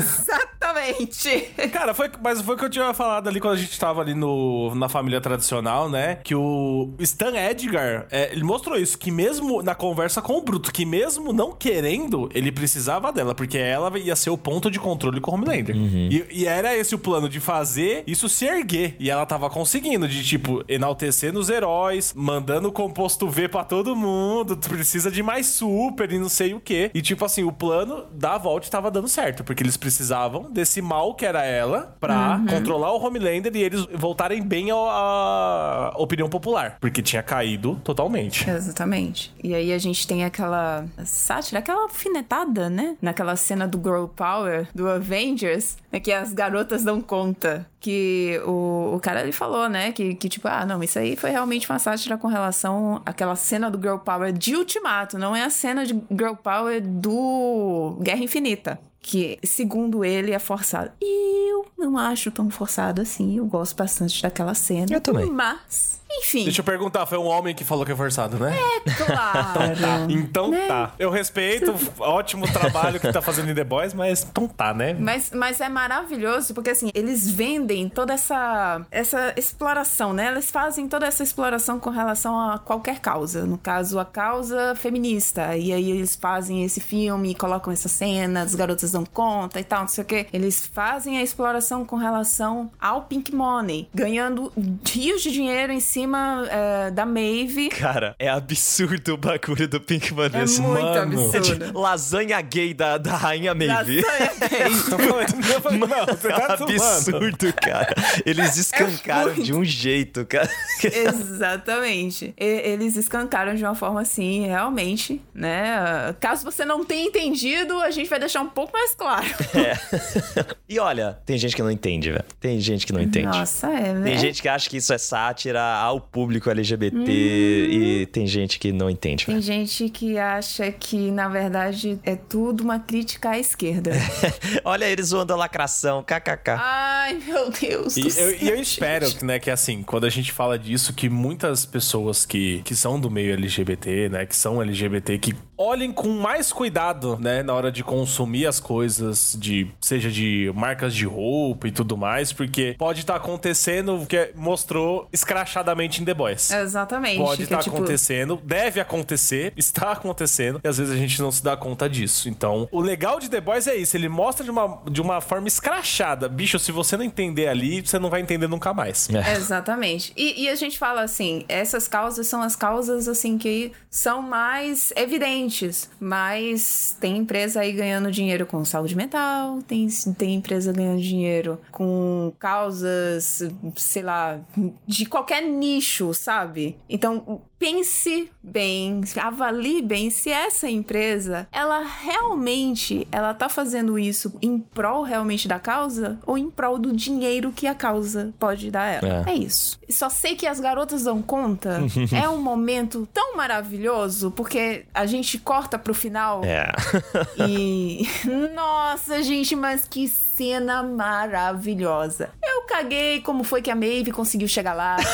Exatamente! Cara, foi, mas foi o que eu tinha falado ali quando a gente tava ali no, na família tradicional, né? Que o Stan Edgar, é, ele mostrou isso, que mesmo na conversa com o Bruto, que mesmo não querendo, ele precisava dela, porque ela ia ser o ponto de controle com o Homelander. E, e era esse o plano de fazer isso se erguer. E ela tava conseguindo, de tipo, enaltecer nos heróis, mandando o composto V pra todo mundo, precisa de mais super e não sei o que. E tipo assim, o plano da Vault tava dando certo, porque eles precisavam desse mal que era ela pra controlar o Homelander e eles voltarem bem à opinião popular, porque tinha caído totalmente. Exatamente. E aí a gente tem aquela sátira, aquela alfinetada, né? Naquela cena do Girl Power, do Avengers, né? que as garotas dão conta. Que o, o cara ele falou, né? Que, que tipo, ah, não, isso aí foi realmente uma sátira com relação àquela cena do Girl Power de Ultimato, não é a cena de Girl Power do Guerra Infinita. Que, segundo ele, é forçado. E eu não acho tão forçado assim. Eu gosto bastante daquela cena. Eu também. Mas, enfim. Deixa eu perguntar, foi um homem que falou que é forçado, né? Claro. Então tá. Eu respeito, ótimo trabalho que tá fazendo em The Boys, mas então tá, né? Mas, mas é maravilhoso porque assim, eles vendem toda essa essa exploração, né? Eles fazem toda essa exploração com relação a qualquer causa, no caso a causa feminista. E aí eles fazem esse filme, colocam essa cena, as garotas dão conta e tal, não sei o quê. Eles fazem a exploração com relação ao Pink Money, ganhando rios de dinheiro em cima cima é, da Maeve. Cara, é absurdo o bagulho do Pink É Vanessa. muito mano. É de absurdo. lasanha gay da, da rainha Maeve. Eu (laughs) falei, não, você tá zoando. absurdo, cara. Eles escancaram muito. de um jeito, cara. Exatamente. E- eles escancaram de uma forma assim, realmente, né? Caso você não tenha entendido, a gente vai deixar um pouco mais claro. E olha, tem gente que não entende, velho. Tem gente que não entende. Nossa, é, né? Tem gente que acha que isso é sátira ao público LGBT e tem gente que não entende, Tem velho. gente que acha que, na verdade, é tudo uma crítica à esquerda. (laughs) Olha eles zoando a lacração, kkk. Ai, meu Deus do E céu. eu, e eu espero, né, que assim, quando a gente fala disso, que muitas pessoas que, que são do meio LGBT, né, que são LGBT, que olhem com mais cuidado, né, na hora de consumir as coisas, de seja de marcas de roupa e tudo mais, porque pode estar acontecendo o que mostrou escrachadamente em The Boys. Exatamente. Pode estar é tipo, acontecendo, deve acontecer, está acontecendo, e às vezes a gente não se dá conta disso. Então, o legal de The Boys é isso, ele mostra de uma, de uma forma escrachada. Bicho, se você não entender ali, você não vai entender nunca mais. Exatamente. E, e a gente fala assim, essas causas são as causas assim que são mais evidentes, mas tem empresa aí ganhando dinheiro com saúde mental, tem, tem empresa ganhando dinheiro com causas, sei lá, de qualquer nicho, sabe? Então, pense bem, avalie bem se essa empresa, ela realmente, ela tá fazendo isso em prol realmente da causa ou em prol do dinheiro que a causa pode dar a ela. É. É, isso. Só sei que as garotas dão conta. (laughs) é um momento tão maravilhoso porque a gente corta pro final É. e. (laughs) Nossa, gente, mas que cena maravilhosa. Eu caguei como foi que a Maeve conseguiu chegar lá. (laughs)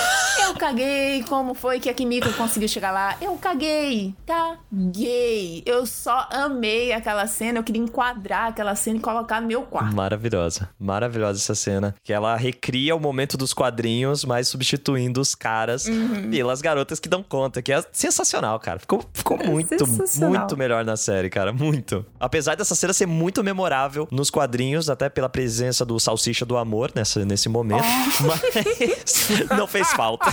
Eu caguei como foi que a Kimiko conseguiu chegar lá. Eu caguei. Caguei. Eu só amei aquela cena. Eu queria enquadrar aquela cena e colocar no meu quarto. Maravilhosa. Maravilhosa essa cena. Que ela recria o momento dos quadrinhos, mas substituindo os caras Uhum. pelas garotas que dão conta, que é sensacional, cara. Ficou, ficou muito, É sensacional. muito melhor na série, cara. Muito. Apesar dessa cena ser muito memorável nos quadrinhos, até pela presença do Salsicha do Amor nessa, nesse momento. Oh. (laughs) Mas não fez falta.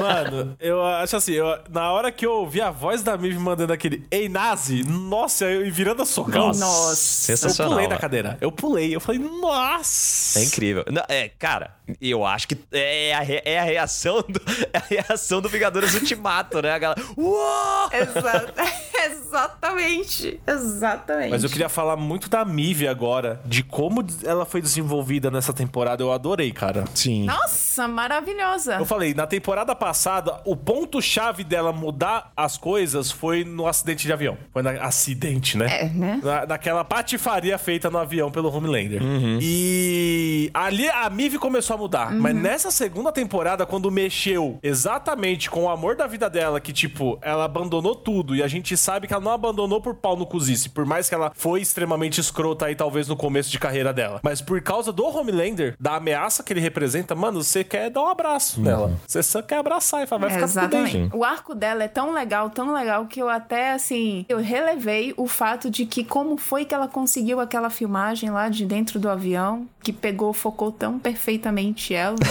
Mano, eu acho assim, eu- na hora que eu ouvi a voz da Miv mandando aquele Ei, Nazi, nossa, eu virando a socão. Nossa. Eu Sensacional. pulei da cadeira. Eu pulei. Eu falei, nossa. É incrível. Não, é, cara, eu acho que é a, re- é a reação do, (laughs) é a reação do Vingadores Ultimato, né? A galera. Uou! Exa- (laughs) Exatamente. Exatamente. Mas eu queria falar muito da Mive agora, de como ela foi desenvolvida nessa temporada. Eu adorei, cara. Sim. Nossa, maravilhosa. Eu falei, na temporada passada, o ponto-chave dela mudar as coisas foi no acidente de avião. Foi na acidente, né? É, né? Na, naquela patifaria feita no avião pelo Homelander. E ali a Mive começou a mudar. Mas nessa segunda temporada, quando mexeu exatamente com o amor da vida dela, que tipo, ela abandonou tudo. E a gente sabe que ela não abandonou por pau no cozice. Por mais que ela foi extremamente escrota aí, talvez no começo de carreira dela. Mas por causa do Homelander, da ameaça que ele representa, mano, você quer dar um abraço nela. Você só quer abraçar e falar, vai ficar tudo bem. Exatamente. O arco dela é tão legal, tão legal, que eu até, assim, eu relevei o fato de que como foi que ela conseguiu aquela filmagem lá de dentro do avião, que pegou, focou tão perfeitamente ela. (laughs)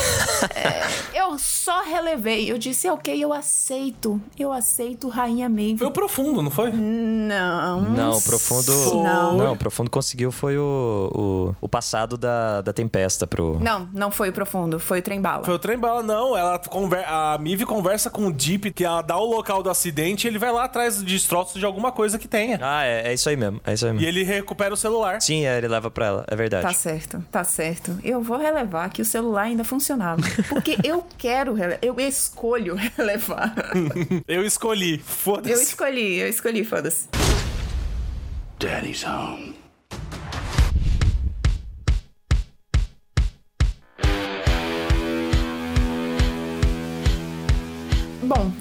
É, eu só relevei. Eu disse, ok, eu aceito. Eu aceito Rainha Maeve. Foi o profundo, não foi? Não. Não, o profundo. Não. Não, o profundo conseguiu foi o, o, o passado da, da tempesta pro. Não, não foi o profundo, foi o trem bala. Foi o trem bala, não. Ela conver... A Mive conversa com o Deep, que ela dá o local do acidente e ele vai lá atrás de destroços de alguma coisa que tenha. Ah, é, é isso aí mesmo. É isso aí mesmo. E ele recupera o celular. Sim, é, ele leva pra ela, é verdade. Tá certo, tá certo. Eu vou relevar que o celular ainda funcionava. Porque (laughs) eu quero, rele- eu escolho (laughs) relevar. Eu escolhi. Eu Foda-se. escolhi, eu escolhi, foda-se. Daddy's home. Bom,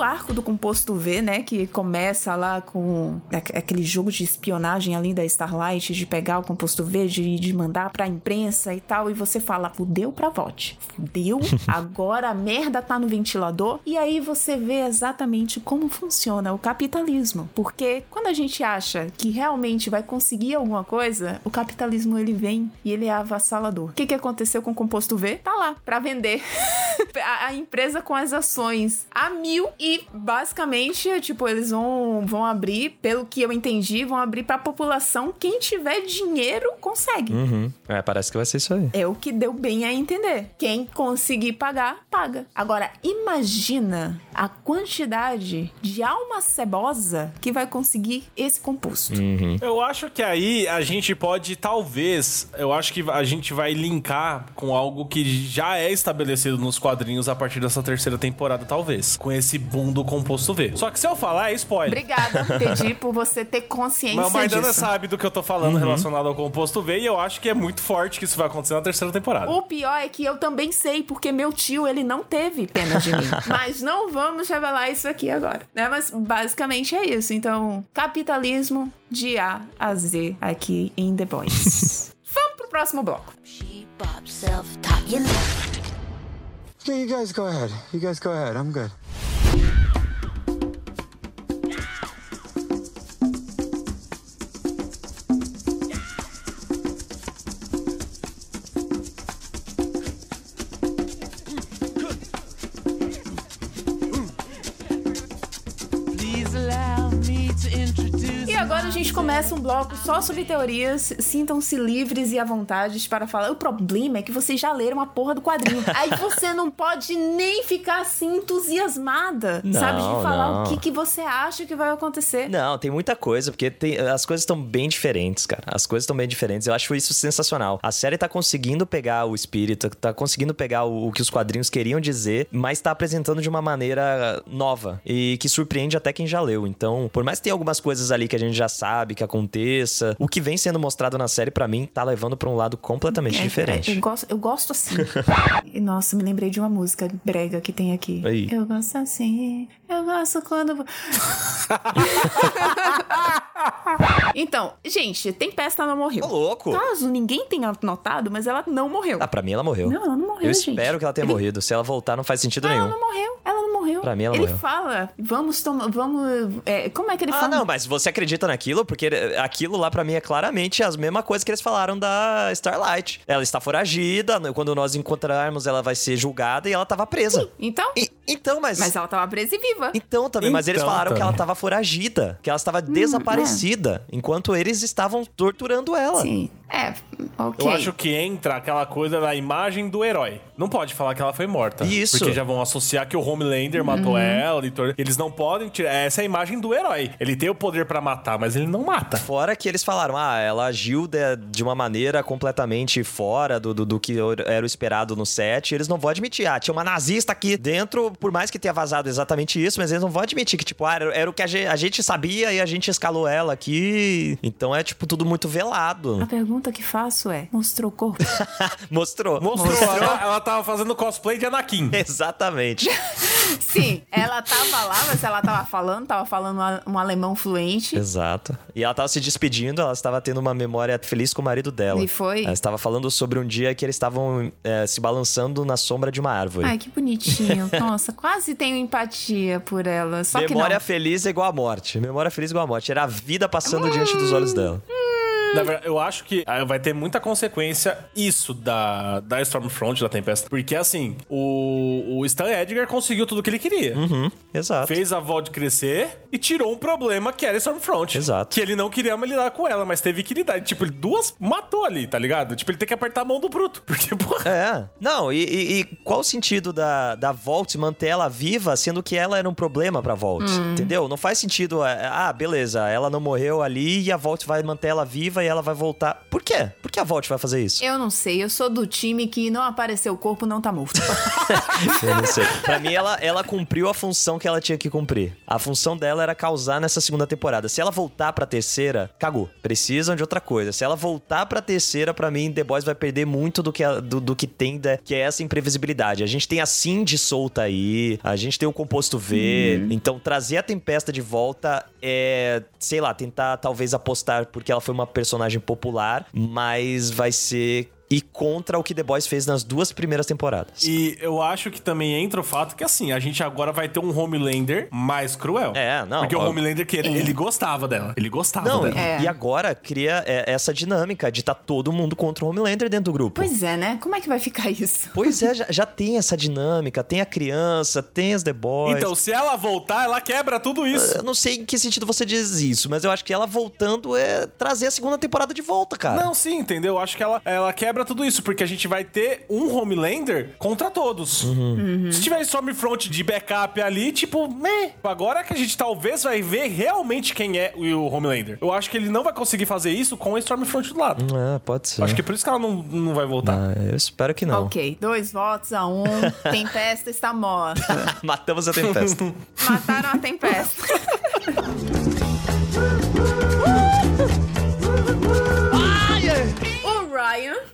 todo o arco do Composto V, né? Que começa lá com aqu- aquele jogo de espionagem ali da Starlight, de pegar o Composto V, de, de mandar pra imprensa e tal. E você fala, fudeu pra VOT. Fudeu, (laughs) agora a merda tá no ventilador. E aí você vê exatamente como funciona o capitalismo. Porque quando a gente acha que realmente vai conseguir alguma coisa, o capitalismo ele vem e ele é avassalador. O que, que aconteceu com o Composto V? Tá lá, pra vender. (laughs) a, a empresa com as ações a mil e basicamente, tipo, eles vão, vão abrir, pelo que eu entendi, vão abrir pra população. Quem tiver dinheiro consegue. Uhum. É, parece que vai ser isso aí. É o que deu bem a entender. Quem conseguir pagar, paga. Agora, imagina a quantidade de alma cebosa que vai conseguir esse composto. Eu acho que aí a gente pode, talvez, eu acho que a gente vai linkar com algo que já é estabelecido nos quadrinhos a partir dessa terceira temporada, talvez. Com esse boom do composto V. Só que se eu falar, é spoiler. Obrigada, (laughs) pedi por você ter consciência Mas Maidana disso. sabe do que eu tô falando relacionado ao composto V e eu acho que é muito forte que isso vai acontecer na terceira temporada. O pior é que eu também sei, porque meu tio, ele não teve pena de mim. (laughs) Mas não vamos revelar isso aqui agora, né? Mas basicamente é isso. Então, capitalismo de A a Z aqui em The Boys. (laughs) vamos pro próximo bloco. You guys go ahead. You guys go ahead. I'm good. Começa um bloco só sobre teorias. Sintam-se livres e à vontade para falar. O problema é que vocês já leram a porra do quadrinho. (laughs) Aí você não pode nem ficar assim entusiasmada, Não, sabe? De falar não. o que, que você acha que vai acontecer. Não, tem muita coisa, porque tem- as coisas estão bem diferentes, cara. As coisas estão bem diferentes. Eu acho isso sensacional. A série tá conseguindo pegar o espírito, tá conseguindo pegar o, o que os quadrinhos queriam dizer, mas tá apresentando de uma maneira nova e que surpreende até quem já leu. Então, por mais que tenha algumas coisas ali que a gente já sabe que aconteça, o que vem sendo mostrado na série, pra mim, tá levando pra um lado completamente É, diferente. é, eu, gosto, eu gosto assim. (laughs) Nossa, me lembrei de uma música brega que tem aqui. Aí. Eu gosto assim. Eu gosto quando. (laughs) então, gente, Tempesta não morreu. Ô, louco! Caso ninguém tenha notado, mas ela não morreu. Ah, pra mim ela morreu. Não, ela não morreu, Eu gente. espero que ela tenha Ele- morrido. Se ela voltar, não faz sentido nenhum. ela não morreu. Ela não morreu. Pra mim, ela ele morreu. fala, vamos tomar. Vamos. é, como é que ele Ah, fala? não, mas você acredita naquilo? Porque aquilo lá pra mim é claramente as mesmas coisas que eles falaram da Starlight. Ela está foragida, quando nós encontrarmos ela vai ser julgada e ela tava presa. Então? E- então, mas... Mas ela tava presa e viva. Então também, mas eles Então falaram que também. ela tava foragida, que ela estava Hum, desaparecida, enquanto eles estavam torturando ela. Sim. É, ok. Eu acho que entra aquela coisa da imagem do herói. Não pode falar que ela foi morta. Isso. Porque já vão associar que o Homelander matou Uhum. ela. e tor- Eles não podem tirar. Essa é a imagem do herói. Ele tem o poder pra matar, mas ele não mata. Fora que eles falaram, ah, ela agiu de, de uma maneira completamente fora do, do, do que era o esperado no set. E eles não vão admitir, ah, tinha uma nazista aqui dentro, por mais que tenha vazado exatamente isso, mas eles não vão admitir que, tipo, ah, era, o que a gente, a gente sabia e a gente escalou ela aqui. Então é, tipo, tudo muito velado. A pergunta que faço é: mostrou o corpo? (laughs) Mostrou. Mostrou, Ela, ela tava fazendo cosplay de Anakin. (laughs) Exatamente. (laughs) Sim, ela tava lá, mas ela tava falando, tava falando um alemão fluente. Exato. E ela tava se despedindo, ela estava tendo uma memória feliz com o marido dela. E foi? Ela estava falando sobre um dia que eles estavam é, se balançando na sombra de uma árvore. Ai, que bonitinho. Nossa, quase tenho empatia por ela. Memória feliz é igual a morte. Memória feliz é igual a morte. Era a vida passando diante dos olhos dela. Na verdade, eu acho que ah, vai ter muita consequência isso da, da Stormfront, da Tempesta. Porque, assim, o, o Stan Edgar conseguiu tudo que ele queria. Uhum, exato. Fez a Vault crescer e tirou um problema que era a Stormfront. Exato. Que ele não queria mais lidar com ela, mas teve que lidar. Tipo, ele duas matou ali, tá ligado? Tipo, ele tem que apertar a mão do bruto. (laughs) Porque, porra. É. Não, e, e- e qual o sentido da, da Volt manter ela viva, sendo que ela era um problema pra Volt? Entendeu? Não faz sentido. é, Ah, beleza, ela não morreu ali e a Volt vai manter ela viva viva e ela vai voltar. Por quê? Por que a Volt vai fazer isso? Eu não sei, eu sou do time que não apareceu o corpo, não tá morto. (laughs) Eu não sei. Pra mim, ela, ela cumpriu a função que ela tinha que cumprir. A função dela era causar nessa segunda temporada. Se ela voltar pra terceira, cagou. Precisam de outra coisa. Se ela voltar pra terceira, pra mim, The Boys vai perder muito do que, a- do, do que tem, da- que é essa imprevisibilidade. A gente tem a Cindy solta aí, a gente tem o Composto V. Então, trazer a Tempesta de volta é, sei lá, tentar talvez apostar porque ela foi uma personagem popular, mas vai ser. E contra o que The Boys fez nas duas primeiras temporadas. E eu acho que também entra o fato que, assim, a gente agora vai ter um Homelander mais cruel. É, não, Porque o ó- Homelander, que ele, ele gostava dela. Ele gostava Não, dela. É. e agora cria é, essa dinâmica de tá todo mundo contra o Homelander dentro do grupo. pois é, né? Como é que vai ficar isso? Pois é, já, já tem essa dinâmica, tem a criança, tem as The Boys. Então, se ela voltar, ela quebra tudo isso. eu não sei em que sentido você diz isso, mas eu acho que ela voltando é trazer a segunda temporada de volta, cara. Não, sim, entendeu? Eu acho que ela, ela quebra tudo isso, porque a gente vai ter um Homelander contra todos. Uhum. Se tiver Stormfront de backup ali, tipo, meh. Agora que a gente talvez vai ver realmente quem é o Homelander. Eu acho que ele não vai conseguir fazer isso com a Stormfront do lado. É, pode ser. Acho que é por isso que ela não, não vai voltar. Ah, eu espero que não. Ok, dois votos a um. (laughs) Tempesta está morta. Matamos a Tempesta. Mataram a Tempesta. (laughs)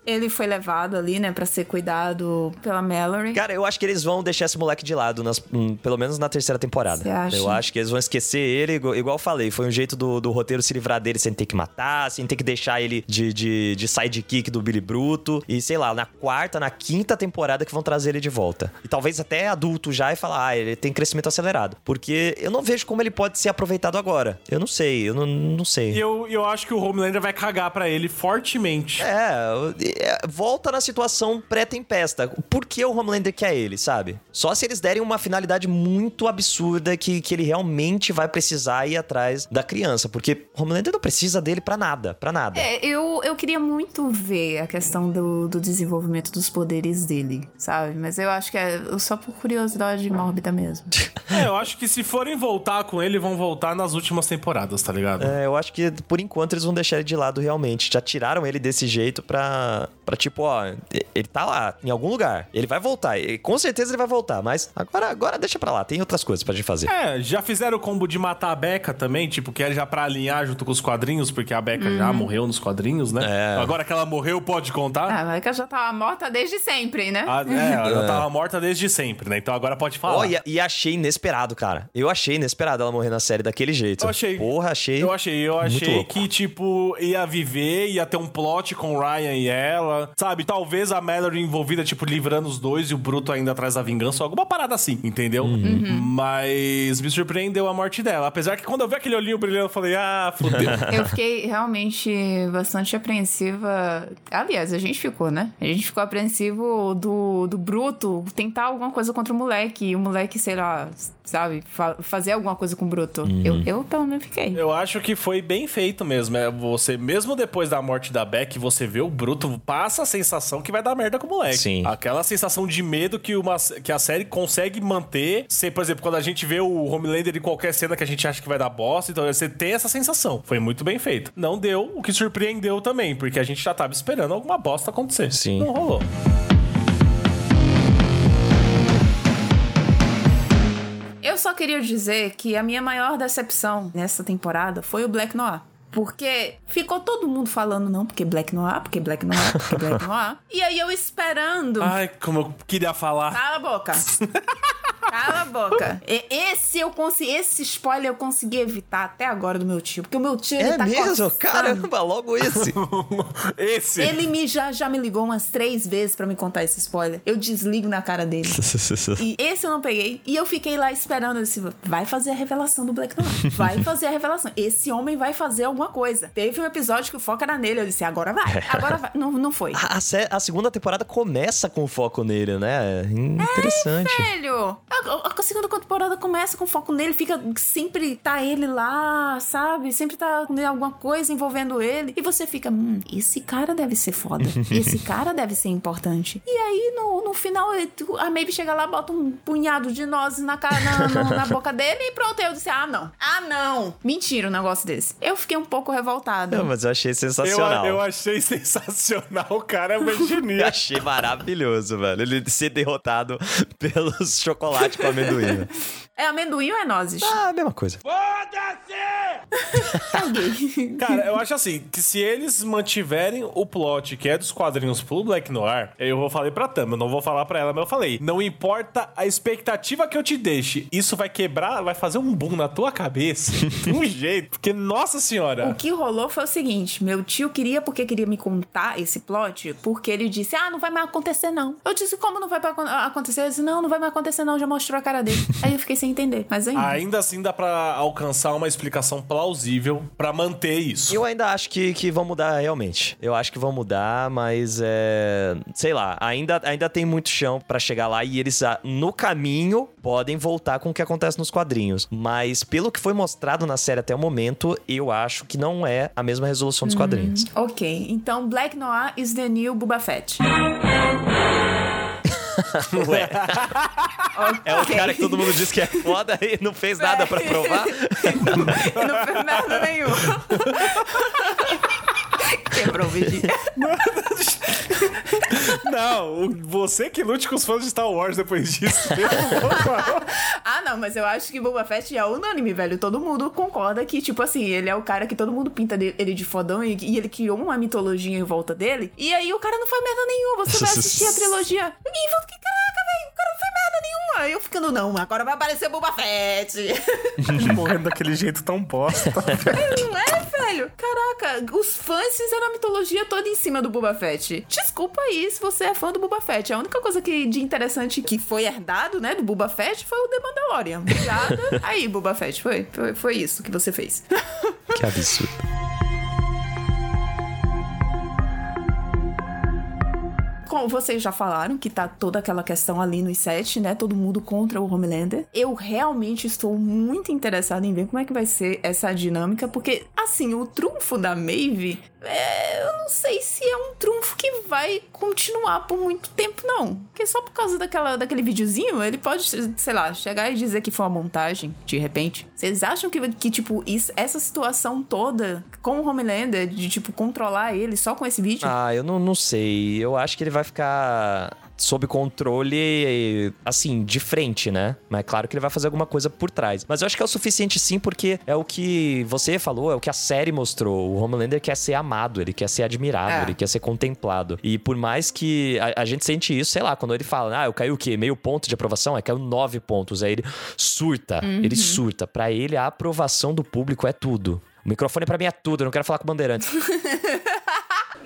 ele foi levado ali, né, pra ser cuidado pela Mallory. Cara, eu acho que eles vão deixar esse moleque de lado, nas- hum, pelo menos na terceira temporada. Você acha? Eu acho que eles vão esquecer ele, igual, eu falei. Foi um jeito do, do roteiro se livrar dele sem ter que matar, sem ter que deixar ele de, de, de sidekick do Billy Bruto. E sei lá, na quarta, na quinta temporada que vão trazer ele de volta. E talvez até adulto já e falar, ah, ele tem crescimento acelerado. Porque eu não vejo como ele pode ser aproveitado agora. Eu não sei, eu não, não sei. E eu, eu acho que o Homelander vai cagar pra ele fortemente. É, é, volta na situação pré-tempesta. Por que o Homelander quer ele, sabe? Só se eles derem uma finalidade muito absurda que, que ele realmente vai precisar ir atrás da criança. Porque o Homelander não precisa dele pra nada, pra nada. É, eu, eu queria muito ver a questão do, do desenvolvimento dos poderes dele, sabe? Mas eu acho que é só por curiosidade mórbida mesmo. (laughs) É, eu acho que se forem voltar com ele, vão voltar nas últimas temporadas, tá ligado? É, eu acho que por enquanto eles vão deixar ele de lado realmente. Já tiraram ele desse jeito pra, pra tipo, ó, ele tá lá, em algum lugar. Ele vai voltar. E com certeza ele vai voltar, mas agora, agora deixa pra lá. Tem outras coisas pra gente fazer. É, já fizeram o combo de matar a Becca também, tipo, que é já pra alinhar junto com os quadrinhos, porque a Becca já morreu nos quadrinhos, né? É. Agora que ela morreu, pode contar? Ah, mas que ela já tava morta desde sempre, né? Ah, é, ela já (laughs) tava morta desde sempre, né? Então agora pode falar. Ó, e, e achei inesperado, cara. Eu achei inesperado ela morrer na série daquele jeito. Eu achei. Porra, achei. Eu achei, eu muito achei louco. que, tipo, ia viver, ia ter um plot com o Ryan e ela. Sabe, talvez a Mallory envolvida, tipo, livrando os dois e o Bruto ainda atrás da vingança, alguma parada assim, entendeu? Uhum. Mas me surpreendeu a morte dela. Apesar que quando eu vi aquele olhinho brilhando, eu falei, ah, fudeu. (laughs) Eu fiquei realmente bastante apreensiva. Aliás, a gente ficou, né? A gente ficou apreensivo do, do Bruto tentar alguma coisa contra o moleque. E o moleque, sei lá, sabe? fa- fazer alguma coisa com o Bruto. Uhum. Eu, eu, pelo menos, fiquei. Eu acho que foi bem feito mesmo. É você, mesmo depois da morte da Beck, você vê o Bruto, passa a sensação que vai dar merda com o moleque. Sim. Aquela sensação de medo que, uma, que a série consegue manter. Se, por exemplo, quando a gente vê o Homelander em qualquer cena que a gente acha que vai dar bosta, então você tem essa sensação. Foi muito bem feito. Não deu, o que surpreendeu também, porque a gente já tava esperando alguma bosta acontecer. Sim. Não rolou. Eu só queria dizer que a minha maior decepção nessa temporada foi o Black Noir. Porque ficou todo mundo falando, não, porque Black Noir, porque Black Noir, porque Black Noir. (laughs) E aí eu esperando. Ai, como eu queria falar. Cala a boca. (laughs) Cala a boca. E- Esse eu consegui, esse spoiler eu consegui evitar até agora do meu tio, porque o meu tio ele É tá mesmo? coçando. Caramba, logo esse. (laughs) Esse. Ele me já, já me ligou umas três vezes pra me contar esse spoiler. Eu desligo na cara dele. (laughs) E esse eu não peguei. E eu fiquei lá esperando. Eu disse, vai fazer a revelação do Black Noir. Vai (laughs) fazer a revelação. Esse homem vai fazer alguma coisa. Teve um episódio que o foco era nele. Eu disse, agora vai. Agora vai. Não, não foi. A, a a segunda temporada começa com foco nele, né? Interessante. Velho, agora a, a segunda temporada começa com foco nele, fica sempre tá ele lá, sabe? Sempre tá com alguma coisa envolvendo ele. E você fica, hum, esse cara deve ser foda. (laughs) esse cara deve ser importante. E aí, no, no final, a Maeve chega lá, bota um punhado de nozes na, cara, na, na- na (laughs) boca dele e pronto. Eu disse, ah, não. Ah, não. Mentira um negócio desse. Eu fiquei um pouco revoltada. Não, mas eu achei Eu, sensacional. eu achei sensacional, o cara é (laughs) uma Eu achei maravilhoso, velho. Ele ser derrotado pelos chocolates com amendoim. É amendoim ou é nozes? Ah, a mesma coisa. Caguei. (laughs) Cara, eu acho assim, que se eles mantiverem o plot que é dos quadrinhos pro Black Noir, eu vou falar pra Tama, eu não vou falar pra ela, mas eu falei, não importa a expectativa que eu te deixe, isso vai quebrar, vai fazer um boom na tua cabeça, (laughs) de um jeito, porque, nossa O senhora... que rolou foi o seguinte: meu tio queria, porque queria me contar esse plot, porque ele disse: Ah, não vai mais acontecer, não. Eu disse: Como não vai acontecer? Ele disse: Não, não vai mais acontecer, não. Já mostrou a cara dele. (laughs) Aí eu fiquei sem entender. Mas ainda. Ainda assim dá pra alcançar uma explicação plausível pra manter isso. Eu ainda acho que, que vão mudar realmente. Eu acho que vão mudar, mas é. Sei lá, ainda, ainda tem muito chão pra chegar lá e eles, ah, no caminho, podem voltar com o que acontece nos quadrinhos. Mas pelo que foi mostrado na série até o momento, eu acho que não é a mesma resolução dos quadrinhos. Ok, então Black Noir is the new Boba Fett. Ué. É o cara que todo mundo diz que é foda e não fez nada pra provar. (laughs) não fez merda nenhuma. Quebrou (laughs) o vídeo. Não, você que lute com os fãs de Star Wars depois disso. (laughs) Ah, não, mas eu acho que Boba Fett é unânime, velho. Todo mundo concorda que, tipo assim, ele é o cara que todo mundo pinta de- ele de fodão e, e ele criou uma mitologia em volta dele. E aí o cara não faz merda nenhuma. Você vai (laughs) assistir a trilogia. E você que caraca, velho, o cara não faz merda nenhuma. Aí eu ficando, não, agora vai aparecer Boba Fett. (laughs) Morrendo daquele jeito tão bosta. (laughs) não é, velho? Caraca, os fãs fizeram a mitologia toda em cima do Boba Fett. Desculpa aí se você é fã do Boba Fett. A única coisa que, de interessante que foi herdado, né, do Boba Fett foi o The Mandalorian. Obrigada. (laughs) aí, Boba Fett, foi, foi, foi isso que você fez. Que absurdo. Como vocês já falaram, que tá toda aquela questão ali no set, né? Todo mundo contra o Homelander. Eu realmente estou muito interessada em ver como é que vai ser essa dinâmica, porque, assim, o trunfo da Maeve, é, eu não sei se é um trunfo que vai continuar por muito tempo, não. Porque só por causa daquela, daquele videozinho, ele pode, sei lá, chegar e dizer que foi uma montagem, de repente. Vocês acham que, que tipo, isso, essa situação toda com o Homelander, de, tipo, controlar ele só com esse vídeo? Ah, eu não, não sei. Eu acho que ele vai ficar sob controle, assim, de frente, né? Mas é claro que ele vai fazer alguma coisa por trás. Mas eu acho que é o suficiente sim, porque é o que você falou, é o que a série mostrou. O Homelander quer ser amado, ele quer ser admirado, É. ele quer ser contemplado. E por mais que a, a gente sente isso, sei lá, quando ele fala, ah, eu caí o quê? Meio ponto de aprovação? É, caiu nove pontos. Aí ele surta, ele surta. Pra ele, a aprovação do público é tudo. O microfone pra mim é tudo, eu não quero falar com o Bandeirantes. (laughs)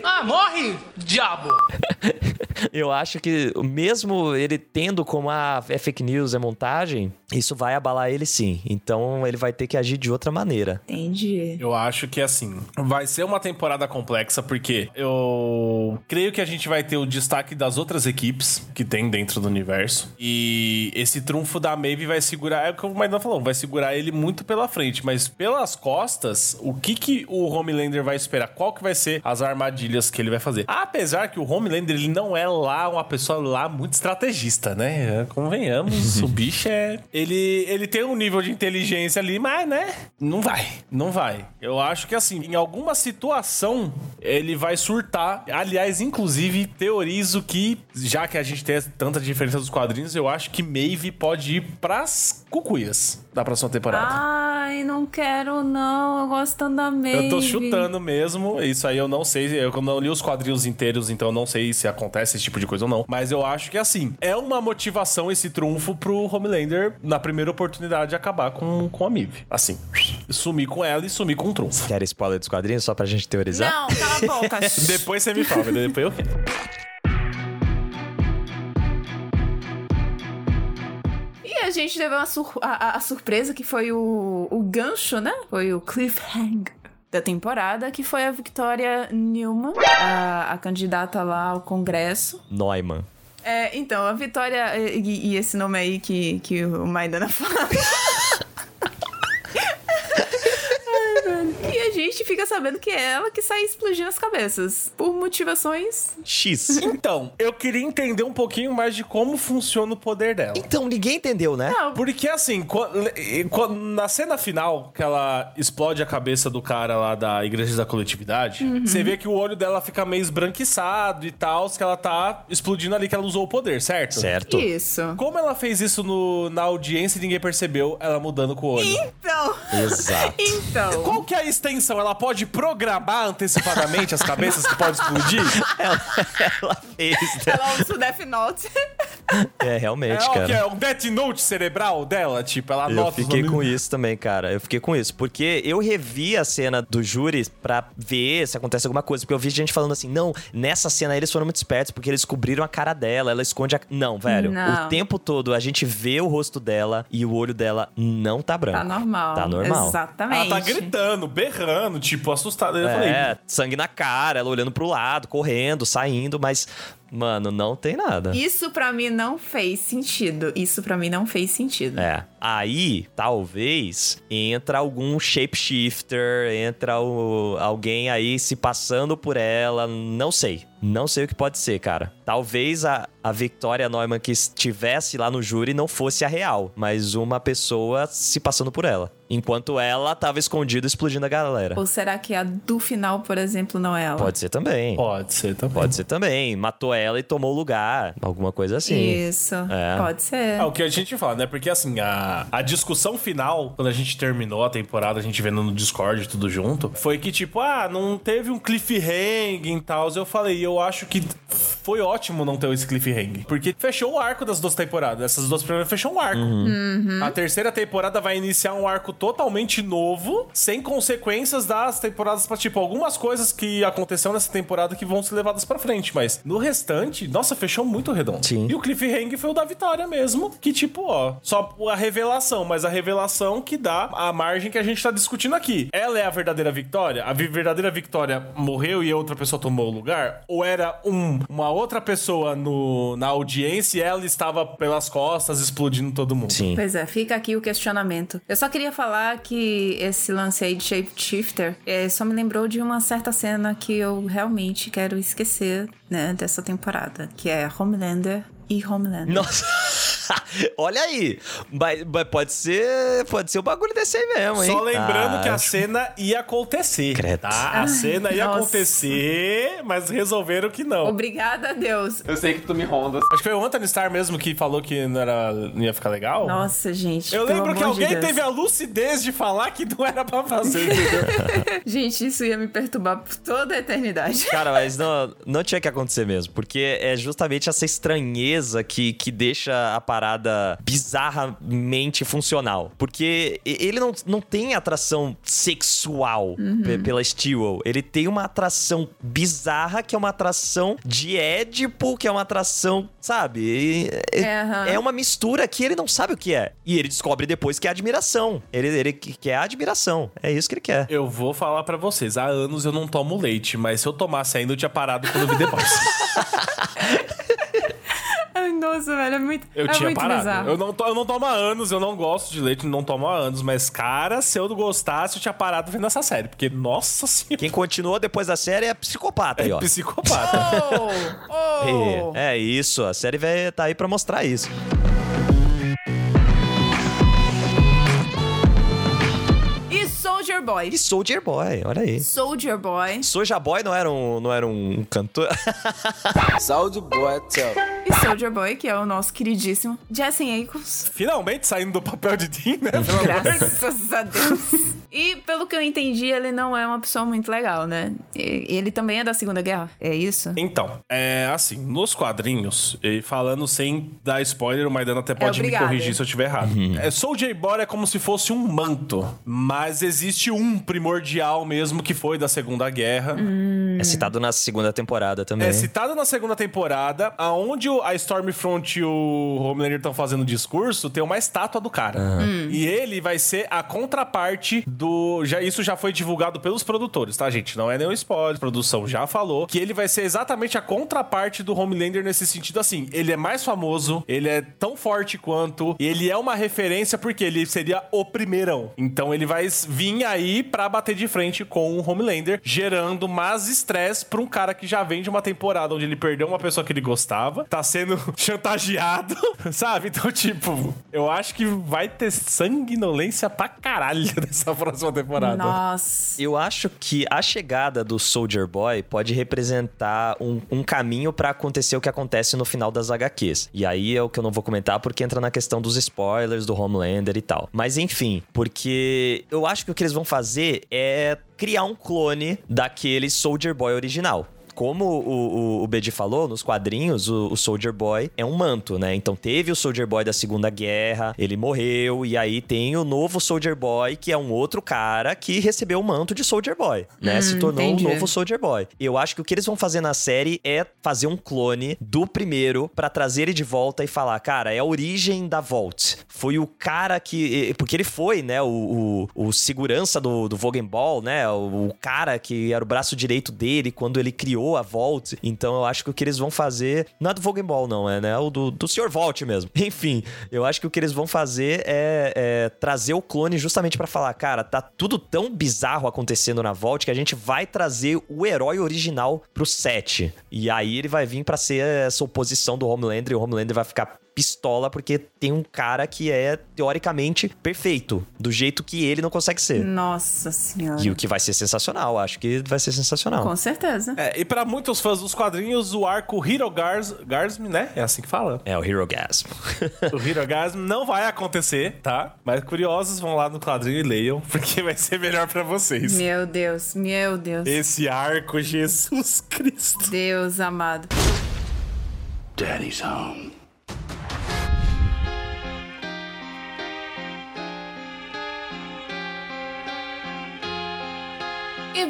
Ah, morre, diabo! (laughs) Eu acho que mesmo ele tendo como a é fake news, é montagem, isso vai abalar ele sim. Então ele vai ter que agir de outra maneira. Entendi. Eu acho que assim, vai ser uma temporada complexa, porque eu creio que a gente vai ter o destaque das outras equipes que tem dentro do universo. E esse trunfo da Maeve vai segurar, é o que o Maidan falou, vai segurar ele muito pela frente, mas pelas costas, o que que o Homelander vai esperar? Qual que vai ser as armadilhas que ele vai fazer? Apesar que o Homelander, ele não é lá uma pessoa lá muito estrategista, né? Convenhamos, (laughs) o bicho é... Ele, ele tem um nível de inteligência ali, mas, né? Não vai, não vai. Eu acho que, assim, em alguma situação, ele vai surtar. Aliás, inclusive, teorizo que, já que a gente tem tanta diferença dos quadrinhos, eu acho que Maeve pode ir pras cucuias da próxima temporada. Ai, não quero não. Eu gosto tanto da Maeve. Eu tô chutando mesmo, isso aí eu não sei, eu não li os quadrinhos inteiros, então eu não sei se acontece esse tipo de coisa ou não. Mas eu acho que assim, é uma motivação esse trunfo pro Homelander, na primeira oportunidade, acabar com, com a Mive. Assim, sumir com ela e sumir com o trunfo. Quer spoiler dos quadrinhos só pra gente teorizar? Não, cala a boca. (laughs) Depois você me fala, depois eu. E a gente teve uma sur- a, a- a surpresa que foi o, o gancho, né? Foi o cliffhanger da temporada, que foi a Victoria Newman, a, a candidata lá ao Congresso. Neumann. É, então, a Vitória e, e esse nome aí que, que o Maidana (laughs) fala. Ai, velho. E a gente fica sabendo que é ela que sai explodindo as cabeças. Por motivações. X. (laughs) Então, eu queria entender um pouquinho mais de como funciona o poder dela. Então, ninguém entendeu, né? Não, Porque assim, qu- le- qu- na cena final, que ela explode a cabeça do cara lá da Igreja da Coletividade, você vê que o olho dela fica meio esbranquiçado e tal, que ela tá explodindo ali, que ela usou o poder, certo? Certo. isso. Como ela fez isso no- na audiência e ninguém percebeu, ela mudando com o olho? Então. Exato. Então. Qual que é a extensão? Ela pode programar antecipadamente as cabeças que podem explodir? (laughs) Ela fez, né? Ela usa o Death Note. (laughs) É, realmente, É o que cara. é um Death Note cerebral dela? Tipo, ela Eu anota os fiquei com isso também, cara. Eu fiquei com isso. Porque eu revi a cena do júri pra ver se acontece alguma coisa. Porque eu vi gente falando assim: não, nessa cena eles foram muito espertos porque eles cobriram a cara dela, ela esconde a. Não, velho. Não. O tempo todo a gente vê o rosto dela e o olho dela não tá branco. Tá normal. Tá normal. Exatamente. Ela tá gritando, berrando, tipo, assustada. Eu falei, É, sangue na cara, ela olhando pro lado, correndo, saindo, mas, mano, não tem nada. Isso pra mim não fez sentido. Isso pra mim não fez sentido. É. Aí, talvez, entra algum shapeshifter, entra o- alguém aí se passando por ela, não sei. Não sei o que pode ser, cara. Talvez a, a Victoria Neumann que estivesse lá no júri não fosse a real, mas uma pessoa se passando por ela. Enquanto ela tava escondida explodindo a galera. Ou será que a do final, por exemplo, não é ela? Pode ser também. Pode ser também. Pode ser também. Matou ela e tomou o lugar. Alguma coisa assim. Isso. É. Pode ser. É o que a gente fala, né? Porque assim, a, a discussão final, quando a gente terminou a temporada, a gente vendo no Discord tudo junto, foi que tipo, ah, não teve um cliffhanger e tal. Eu falei, eu acho que foi ótimo não ter esse cliffhanger. Porque fechou o arco das duas temporadas. Essas duas primeiras fechou um arco. A terceira temporada vai iniciar um arco totalmente novo, sem consequências das temporadas pra, tipo, algumas coisas que aconteceram nessa temporada que vão ser levadas pra frente. Mas no restante, nossa, fechou muito redondo. Sim. E o cliffhanger foi o da vitória mesmo, que tipo, ó, só a revelação, mas a revelação que dá a margem que a gente tá discutindo aqui. Ela é a verdadeira vitória? A verdadeira vitória morreu e outra pessoa tomou o lugar? Ou era um, uma outra pessoa no, na audiência e ela estava pelas costas explodindo todo mundo? Sim. Pois é, fica aqui o questionamento. Eu só queria falar que esse lance aí de Shapeshifter é, só me lembrou de uma certa cena que eu realmente quero esquecer, né, dessa temporada, que é Homelander e Homelander. Nossa. (laughs) Olha aí. Mas, mas pode ser. Pode ser o bagulho desse aí mesmo, hein? Só lembrando Ah, que a cena ia acontecer. Credo. Tá? A cena ia nossa. acontecer, mas resolveram que não. Obrigada a Deus. Eu sei que tu me rondas. Acho que foi o Anthony Starr mesmo que falou que não, era, não ia ficar legal. Nossa, gente. Eu lembro que de alguém Deus. teve a lucidez de falar que não era pra fazer, (laughs) entendeu? Gente, isso ia me perturbar por toda a eternidade. Cara, (laughs) mas não, não tinha que acontecer mesmo. Porque é justamente essa estranheza que, que deixa a parada bizarramente funcional. Porque ele não, não tem atração sexual pe- pela Steel. Ele tem uma atração bizarra, que é uma atração de Édipo, que é uma atração, sabe? É, aham. é uma mistura que ele não sabe o que é. E ele descobre depois que é admiração. Ele, ele quer admiração. É isso que ele quer. Eu vou falar pra vocês, há anos eu não tomo leite, mas se eu tomasse ainda eu tinha parado quando eu vi depois. (laughs) Nossa, velho, é muito. Eu é tinha muito parado. bizarro. Eu não, to- eu não tomo há anos, eu não gosto de leite, não tomo há anos, mas cara, se eu não gostasse, eu tinha parado vendo essa série, porque nossa senhora, Quem continuou depois da série é psicopata aí, ó. é psicopata. (laughs) Oh! Oh! É, é isso, a série vai tá aí pra mostrar isso. Boy. E Soldier Boy, olha aí. Soldier Boy. Soulja Boy não era um, não era um cantor? Saúde boa, tchau. E Soldier Boy, que é o nosso queridíssimo Jason Ackles. Finalmente saindo do papel de Dean, né? Graças a Deus. (laughs) E pelo que eu entendi, ele não é uma pessoa muito legal, né? E- Ele também é da Segunda Guerra. É isso? Então, é assim, nos quadrinhos, e falando sem dar spoiler, o Maidana até pode me obrigada. corrigir se eu estiver errado. É, Soldier Boy é como se fosse um manto, mas existe um primordial mesmo que foi da Segunda Guerra. É citado na segunda temporada também. É citado na segunda temporada, aonde o- a Stormfront e o Homelander estão fazendo discurso, tem uma estátua do cara. E ele vai ser a contraparte do. Já, isso já foi divulgado pelos produtores, tá, gente? Não é nenhum spoiler. A produção já falou que ele vai ser exatamente a contraparte do Homelander nesse sentido assim. Ele é mais famoso, ele é tão forte quanto, e ele é uma referência porque ele seria o primeirão. Então ele vai vir aí pra bater de frente com o Homelander, gerando mais estresse pra um cara que já vem de uma temporada onde ele perdeu uma pessoa que ele gostava, tá sendo (laughs) chantageado, (laughs) sabe? Então, tipo, eu acho que vai ter sanguinolência pra caralho (laughs) nessa temporada. Nossa. Eu acho que a chegada do Soldier Boy pode representar um, um caminho pra acontecer o que acontece no final das HQs. E aí é o que eu não vou comentar porque entra na questão dos spoilers do Homelander e tal. Mas enfim, porque eu acho que o que eles vão fazer é criar um clone daquele Soldier Boy original. Como o, o, o Bedi falou, nos quadrinhos, o, o Soldier Boy é um manto, né? Então teve o Soldier Boy da Segunda Guerra, ele morreu, e aí tem o novo Soldier Boy, que é um outro cara que recebeu o manto de Soldier Boy, né? Hum, Se tornou entendi. o novo Soldier Boy. Eu acho que o que eles vão fazer na série é fazer um clone do primeiro pra trazer ele de volta e falar, cara, é a origem da Vault. Foi o cara que. Porque ele foi, né, o, o, o segurança do, do Vogenball, né? O, o cara que era o braço direito dele quando ele criou a Vault. Então eu acho que o que eles vão fazer. Não é do Vogenball, não, é né? O do, do Sr. Vault mesmo. (laughs) Enfim, eu acho que o que eles vão fazer é, é trazer o clone justamente pra falar, cara, tá tudo tão bizarro acontecendo na Vault que a gente vai trazer o herói original pro set. E aí ele vai vir pra ser essa oposição do Homelander e o Homelander vai ficar pistola porque tem um cara que é teoricamente perfeito, do jeito que ele não consegue ser. Nossa senhora. E o que vai ser sensacional, acho que vai ser sensacional. Com certeza. É, e pra muitos fãs dos quadrinhos, o arco Hero Gars, Garsm, né? É assim que fala. É o Hero Gasm. O Hero Gasm não vai acontecer, tá? Mas curiosos vão lá no quadrinho e leiam, (laughs) porque vai ser melhor pra vocês. Meu Deus, meu Deus. Esse arco, Jesus Cristo. Deus amado. Daddy's home.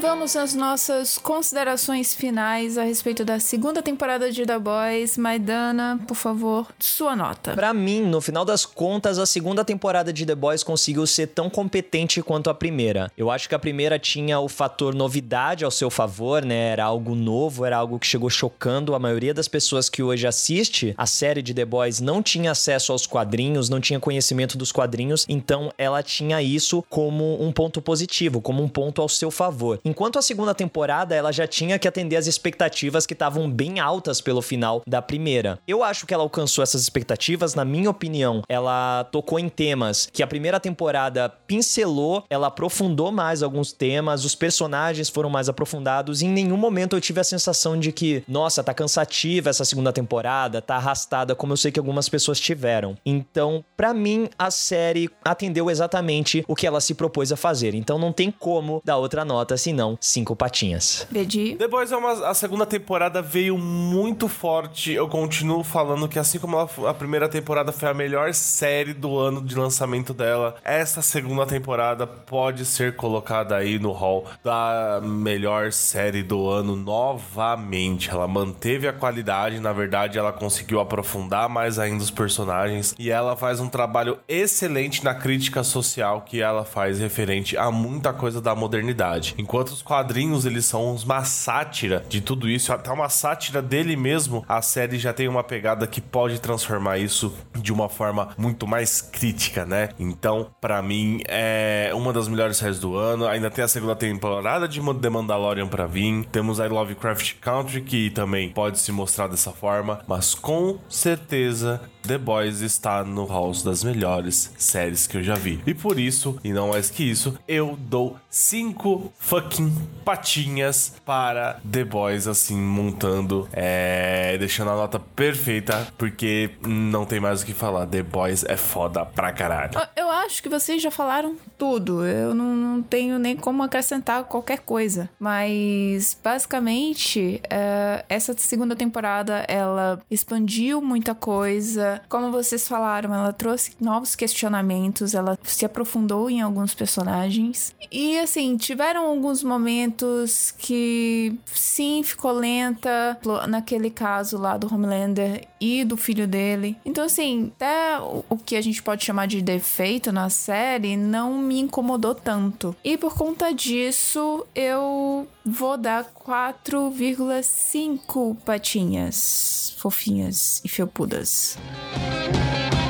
Vamos às nossas considerações finais a respeito da segunda temporada de The Boys. Maidana, por favor, sua nota. Pra mim, no final das contas, a segunda temporada de The Boys conseguiu ser tão competente quanto a primeira. Eu acho que a primeira tinha o fator novidade ao seu favor, né? Era algo novo, era algo que chegou chocando a maioria das pessoas que hoje assiste a série de The Boys não tinha acesso aos quadrinhos, não tinha conhecimento dos quadrinhos, então ela tinha isso como um ponto positivo, como um ponto ao seu favor. Enquanto a segunda temporada, ela já tinha que atender as expectativas que estavam bem altas pelo final da primeira. Eu acho que ela alcançou essas expectativas, na minha opinião, ela tocou em temas que a primeira temporada pincelou, ela aprofundou mais alguns temas, os personagens foram mais aprofundados, em nenhum momento eu tive a sensação de que, nossa, tá cansativa essa segunda temporada, tá arrastada, como eu sei que algumas pessoas tiveram. Então, pra mim, a série atendeu exatamente o que ela se propôs a fazer. Então não tem como dar outra nota senão cinco patinhas. Bedi. Boys é uma, a segunda temporada veio muito forte. Eu continuo falando que assim como ela- a primeira temporada foi a melhor série do ano de lançamento dela, essa segunda temporada pode ser colocada aí no hall da melhor série do ano novamente. Ela manteve a qualidade, na verdade ela conseguiu aprofundar mais ainda os personagens e ela faz um trabalho excelente na crítica social que ela faz referente a muita coisa da modernidade. Enquanto os quadrinhos eles são uma sátira de tudo isso, até uma sátira dele mesmo, a série já tem uma pegada que pode transformar isso de uma forma muito mais crítica, né? Então, pra mim, é uma das melhores séries do ano. Ainda tem a segunda temporada de The Mandalorian pra vir. Temos a Lovecraft Country, que também pode se mostrar dessa forma. Mas com certeza, The Boys está no hall das melhores séries que eu já vi. E por isso, e não mais que isso, eu dou cinco fucking patinhas para The Boys, assim, montando, é, deixando a nota perfeita, porque não tem mais o que falar. The Boys é foda pra caralho. Eu- Eu acho que vocês já falaram tudo. Eu não, não tenho nem como acrescentar qualquer coisa. Mas, basicamente, é, essa segunda temporada, ela expandiu muita coisa. Como vocês falaram, ela trouxe novos questionamentos. Ela se aprofundou em alguns personagens. E, assim, tiveram alguns momentos que sim ficou lenta, naquele caso lá do Homelander e do filho dele. Então, assim, até o que a gente pode chamar de defeito na série não me incomodou tanto. E por conta disso, eu vou dar 4,5 patinhas fofinhas e felpudas. Eu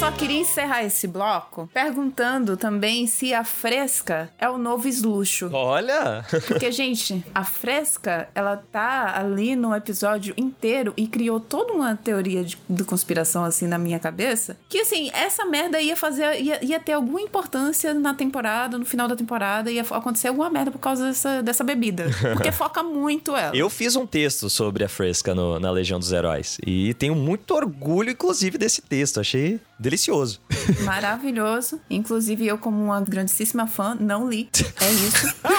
só queria encerrar esse bloco perguntando também se a Fresca é o novo Sluxo. Olha! Porque, (laughs) gente, a Fresca, ela tá ali no episódio inteiro e criou toda uma teoria de, de conspiração, assim, na minha cabeça. Que, assim, essa merda ia fazer, ia, ia ter alguma importância na temporada, no final da temporada, ia acontecer alguma merda por causa dessa, dessa bebida. Porque (laughs) foca muito ela. Eu fiz um texto sobre a Fresca no- na Legião dos Heróis. E tenho muito orgulho, inclusive, desse texto. Achei delicioso. (laughs) Maravilhoso. Inclusive, eu, como uma grandíssima fã, não li. É isso. (laughs)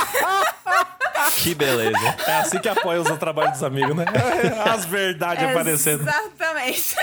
Que beleza. É assim que apoia o trabalho dos amigos, né? (laughs) As verdades aparecendo. Exatamente.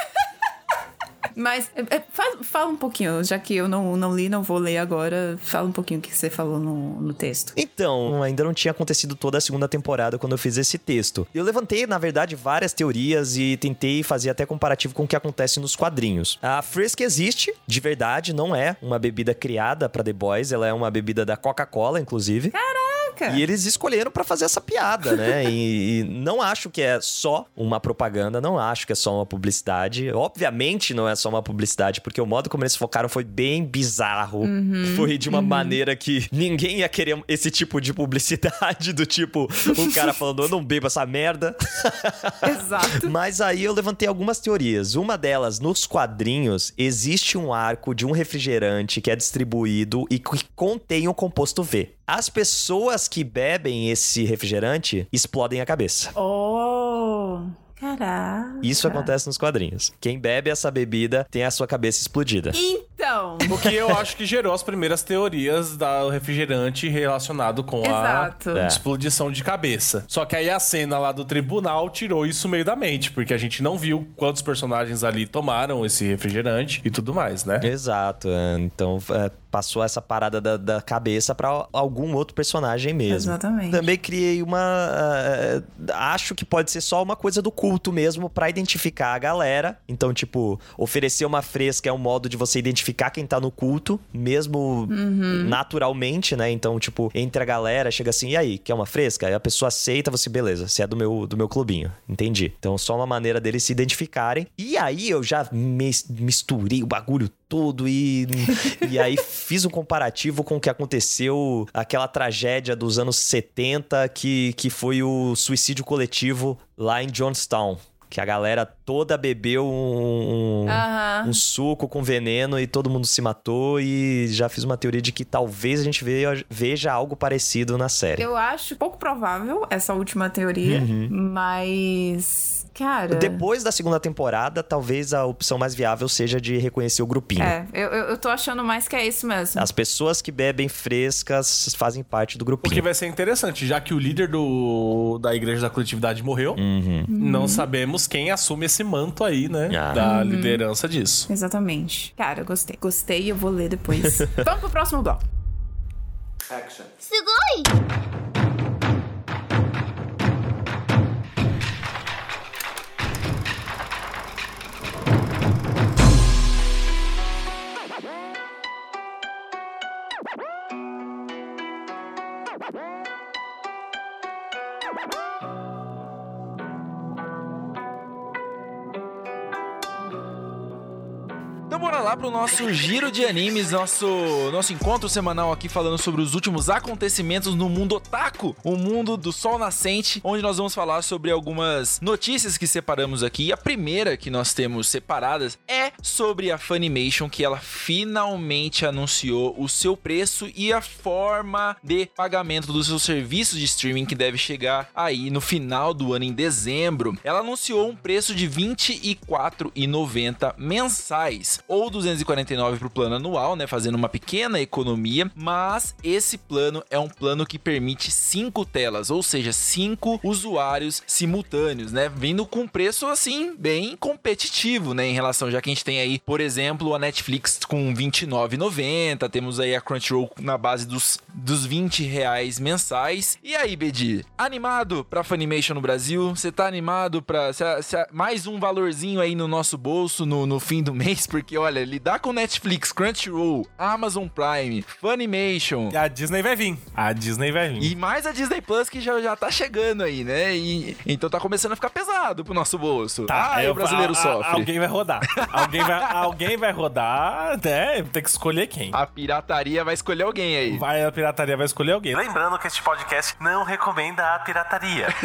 Mas é, é, faz- fala um pouquinho, já que eu não, não li, não vou ler agora. Fala um pouquinho o que você falou no, no texto. Então, ainda não tinha acontecido toda a segunda temporada quando eu fiz esse texto. Eu levantei, na verdade, várias teorias e tentei fazer até comparativo com o que acontece nos quadrinhos. A Frisk existe, de verdade, não é uma bebida criada pra The Boys, ela é uma bebida da Coca-Cola, inclusive. Caraca! E eles escolheram pra fazer essa piada, né? (laughs) E, e não acho que é só uma propaganda, não acho que é só uma publicidade. Obviamente não é só uma publicidade, porque o modo como eles focaram foi bem bizarro. Foi de uma maneira que ninguém ia querer esse tipo de publicidade, do tipo, o cara falando, eu não bebo essa merda. (laughs) Exato. Mas aí eu levantei algumas teorias. Uma delas, nos quadrinhos, existe um arco de um refrigerante que é distribuído e que contém o composto V. As pessoas que bebem esse refrigerante explodem a cabeça. Oh! Caraca. Isso acontece nos quadrinhos. Quem bebe essa bebida tem a sua cabeça explodida. Então. O que eu acho que gerou as primeiras teorias do refrigerante relacionado com Exato. a É. explodição de cabeça. Só que aí a cena lá do tribunal tirou isso meio da mente, porque a gente não viu quantos personagens ali tomaram esse refrigerante e tudo mais, né? Exato. é. Então é, passou essa parada da, da cabeça pra algum outro personagem mesmo. Exatamente. Também criei uma. eh, acho que pode ser só uma coisa do culto mesmo pra identificar a galera. Então, tipo, oferecer uma fresca é um modo de você identificar quem tá no culto, mesmo naturalmente, né? Então, tipo, entre a galera, chega assim, e aí, quer uma fresca? Aí a pessoa aceita, você, beleza, você é do meu, do meu clubinho. Entendi. Então, só uma maneira deles se identificarem. E aí eu já mis- misturei o bagulho todo e, e aí fiz um comparativo com o que aconteceu, aquela tragédia dos anos 70, que, que foi o suicídio coletivo lá em Johnstown. Que a galera toda bebeu um, um- Aham. um suco com veneno e todo mundo se matou. E já fiz uma teoria de que talvez a gente veja, veja algo parecido na série. Eu acho pouco provável essa última teoria, mas. Cara. Depois da segunda temporada, talvez a opção mais viável seja de reconhecer o grupinho. É, eu, eu, tô achando mais que é isso mesmo. As pessoas que bebem frescas fazem parte do O que grupinho. vai ser interessante, já que o líder do, da igreja da coletividade morreu, não sabemos quem assume esse manto aí, né? Ah. Da liderança disso. Exatamente. Cara, gostei. Gostei e eu vou ler depois. (laughs) Vamos pro próximo bloco. Action. すごい bora lá pro nosso giro de animes, nosso, nosso encontro semanal aqui falando sobre os últimos acontecimentos no mundo otaku, o mundo do sol nascente, onde nós vamos falar sobre algumas notícias que separamos aqui. E a primeira que nós temos separadas é sobre a Funimation, que ela finalmente anunciou o seu preço e a forma de pagamento dos seus serviços de streaming que deve chegar aí no final do ano, em dezembro. Ela anunciou um preço de R$ 24,90 mensais. Ou ou 249 pro plano anual, né, fazendo uma pequena economia, mas esse plano é um plano que permite cinco telas, ou seja, cinco usuários simultâneos, né, vindo com preço assim bem competitivo, né, em relação já que a gente tem aí, por exemplo, a Netflix com 29,90, temos aí a Crunchyroll na base dos, dos 20 reais mensais. E aí, Bedi, animado pra Funimation no Brasil? Você tá animado cê- mais um valorzinho aí no nosso bolso no, no fim do (laughs) mês? Porque, olha, lidar com Netflix, Crunchyroll, Amazon Prime, Funimation... E a Disney vai vir. A Disney vai vir. E mais a Disney Plus que já, já tá chegando aí, né? E, então tá começando a ficar pesado pro nosso bolso. Tá, aí eu- o brasileiro a- a- sofre. Alguém vai rodar. alguém, vai, (laughs) alguém vai rodar, né? Tem que escolher quem. A pirataria vai escolher alguém aí. Vai, a pirataria vai escolher alguém. Lembrando que este podcast não recomenda a pirataria. (laughs)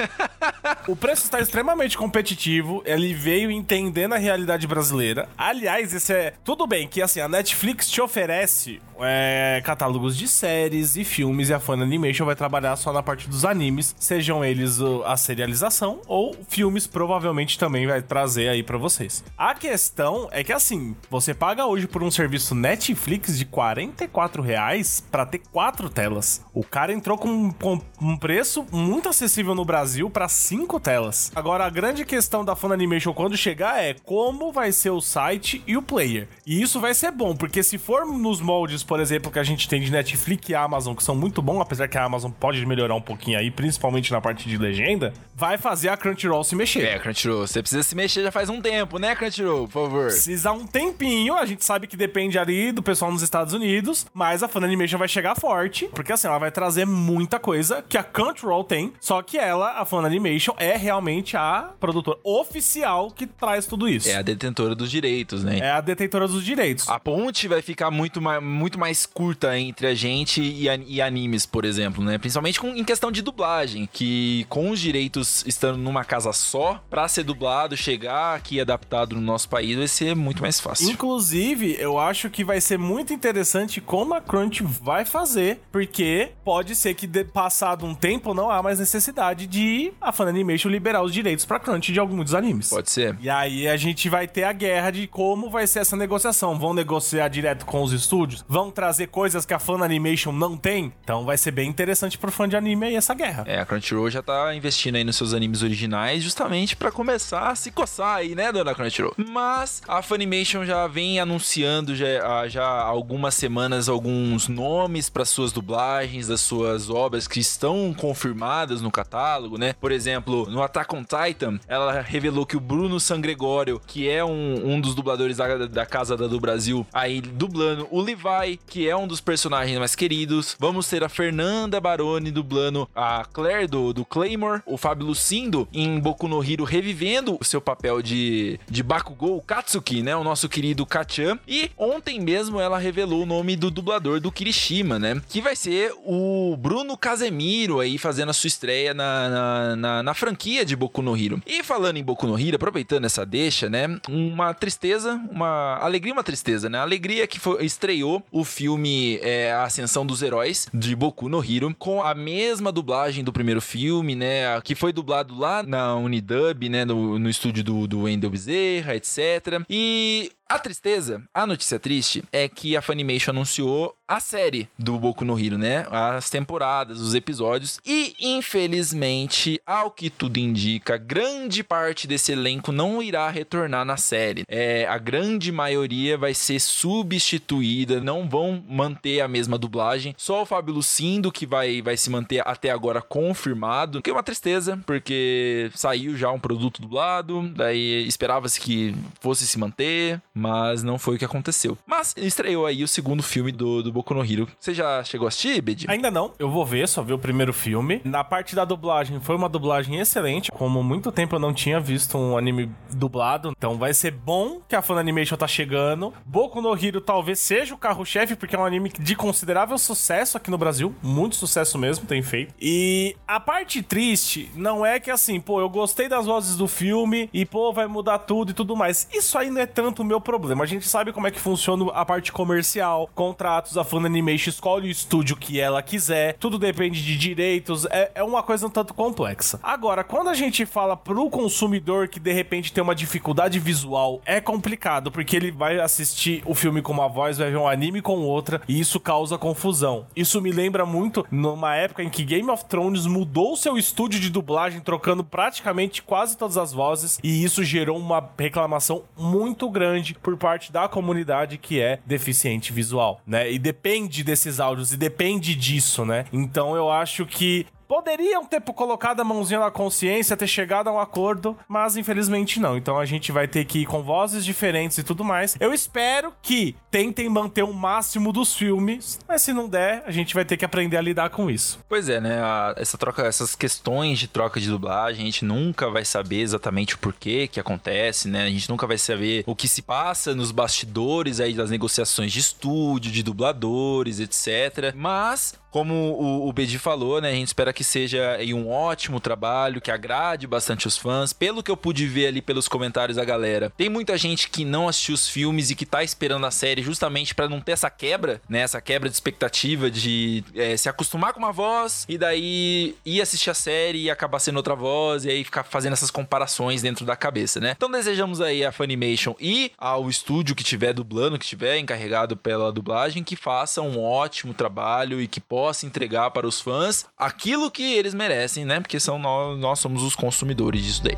O preço está extremamente competitivo. Ele veio entendendo a realidade brasileira. Aliás, esse é. Tudo bem que assim, a Netflix te oferece é, catálogos de séries e filmes e a Fun Animation vai trabalhar só na parte dos animes, sejam eles a serialização ou filmes, provavelmente também vai trazer aí pra vocês. A questão é que assim, você paga hoje por um serviço Netflix de 44 reais pra ter quatro telas. O cara entrou com um, com um preço muito acessível no Brasil pra cinco telas. Agora, a grande questão da Fun Animation quando chegar é como vai ser o site e o player. E isso vai ser bom, porque se for nos moldes, por exemplo, que a gente tem de Netflix e Amazon, que são muito bons, apesar que a Amazon pode melhorar um pouquinho aí, principalmente na parte de legenda, vai fazer a Crunchyroll se mexer. É, Crunchyroll, você precisa se mexer já faz um tempo, né, Crunchyroll? Por favor. Precisa um tempinho, a gente sabe que depende ali do pessoal nos Estados Unidos, mas a Fun Animation vai chegar forte, porque assim, ela vai trazer muita coisa que a Crunchyroll tem, só que ela, a Fun Animation, é realmente a produtora oficial que traz tudo isso. É a detentora dos direitos, né? É a detentora dos direitos. A ponte vai ficar muito mais, muito mais curta entre a gente e, a- e animes, por exemplo, né? Principalmente com- em questão de dublagem, que com os direitos estando numa casa só, pra ser dublado, chegar aqui adaptado no nosso país, vai ser muito mais fácil. Inclusive, eu acho que vai ser muito interessante como a Crunch vai fazer, porque pode ser que de- passado um tempo não há mais necessidade de a Fan Animation liberar os direitos pra Crunch de alguns animes. Pode ser. E aí a gente vai ter a guerra de como vai ser essa negociação. Vão negociar direto com os estúdios? Vão trazer coisas que a Fan Animation não tem? Então vai ser bem interessante pro fã de anime aí essa guerra. É, a Crunchyroll já tá investindo aí nos seus animes originais justamente pra começar a se coçar aí, né, dona Crunchyroll? Mas a Funimation já vem anunciando já, há- já há algumas semanas alguns nomes para suas dublagens das suas obras que estão confirmadas no catálogo, né? Por exemplo, no Attack on Titan, ela revelou que o Bruno Sangregório, que é um, um dos dubladores da, da Casa da do Brasil, aí dublando o Levi, que é um dos personagens mais queridos. Vamos ter a Fernanda Baroni dublando a Claire do, do Claymore, o Fábio Lucindo em Boku no Hero revivendo o seu papel de, de Bakugou, Katsuki, né? O nosso querido Kachan. E ontem mesmo ela revelou o nome do dublador do Kirishima, né? Que vai ser o Bruno Casemiro aí fazendo a sua estreia na, na, na, na franquia de Boku no Hero. E falando em Boku no Hero, aproveitando essa deixa, né? Uma tristeza, uma alegria e uma tristeza, né? A alegria que foi, estreou o filme é, A Ascensão dos Heróis de Boku no Hero com a mesma dublagem do primeiro filme, né? Que foi dublado lá na Unidub, né? No, no estúdio do, do Wendell Bezerra, etc. E a tristeza, a notícia triste, é que a Funimation anunciou a série do Boku no Hero, né? As temporadas, os episódios. E, infelizmente, ao que tudo indica, grande parte desse elenco não irá retornar na série. É, a grande maioria vai ser substituída, não vão manter a mesma dublagem. Só o Fábio Lucindo que vai, vai se manter até agora confirmado. Que é uma tristeza, porque saiu já um produto dublado, daí esperava-se que fosse se manter, mas não foi o que aconteceu. Mas estreou aí o segundo filme do, do Boku no Hero. Você já chegou a assistir, Bedi? Ainda não, eu vou ver, só ver o primeiro filme. Na parte da dublagem, foi uma dublagem excelente. Como muito tempo eu não tinha visto um anime dublado, então vai ser bom que a Fan Animation tá chegando. Boku no Hero talvez seja o carro-chefe, porque é um anime de considerável sucesso aqui no Brasil. Muito sucesso mesmo, tem feito. E a parte triste não é que assim, pô, eu gostei das vozes do filme e, pô, vai mudar tudo e tudo mais. Isso aí não é tanto o meu problema. A gente sabe como é que funciona a parte comercial, contratos, a Funimation escolhe o estúdio que ela quiser, tudo depende de direitos, é, é uma coisa um tanto complexa. Agora, quando a gente fala pro consumidor que de repente tem uma dificuldade visual, é complicado, porque ele vai assistir o filme com uma voz, vai ver um anime com outra, e isso causa confusão. Isso me lembra muito numa época em que Game of Thrones mudou seu estúdio de dublagem, trocando praticamente quase todas as vozes, e isso gerou uma reclamação muito grande por parte da comunidade que é deficiente visual, né? E depende desses áudios e depende disso, né? Então eu acho que Poderiam ter colocado a mãozinha na consciência, ter chegado a um acordo, mas infelizmente não. Então a gente vai ter que ir com vozes diferentes e tudo mais. Eu espero que tentem manter o máximo dos filmes, mas se não der, a gente vai ter que aprender a lidar com isso. Pois é, né? A- essa troca, essas questões de troca de dublagem, a gente nunca vai saber exatamente o porquê que acontece, né? A gente nunca vai saber o que se passa nos bastidores aí das negociações de estúdio, de dubladores, etc. Mas como o, o Bedi falou, né? A gente espera que seja um ótimo trabalho, que agrade bastante os fãs. Pelo que eu pude ver ali pelos comentários da galera, tem muita gente que não assistiu os filmes e que tá esperando a série justamente pra não ter essa quebra, né? Essa quebra de expectativa de é, se acostumar com uma voz e daí ir assistir a série e acabar sendo outra voz e aí ficar fazendo essas comparações dentro da cabeça, né? Então desejamos aí a Funimation e ao estúdio que tiver dublando, que tiver encarregado pela dublagem, que faça um ótimo trabalho e que possa entregar para os fãs aquilo que eles merecem, né? Porque são nós, nós somos os consumidores disso daí.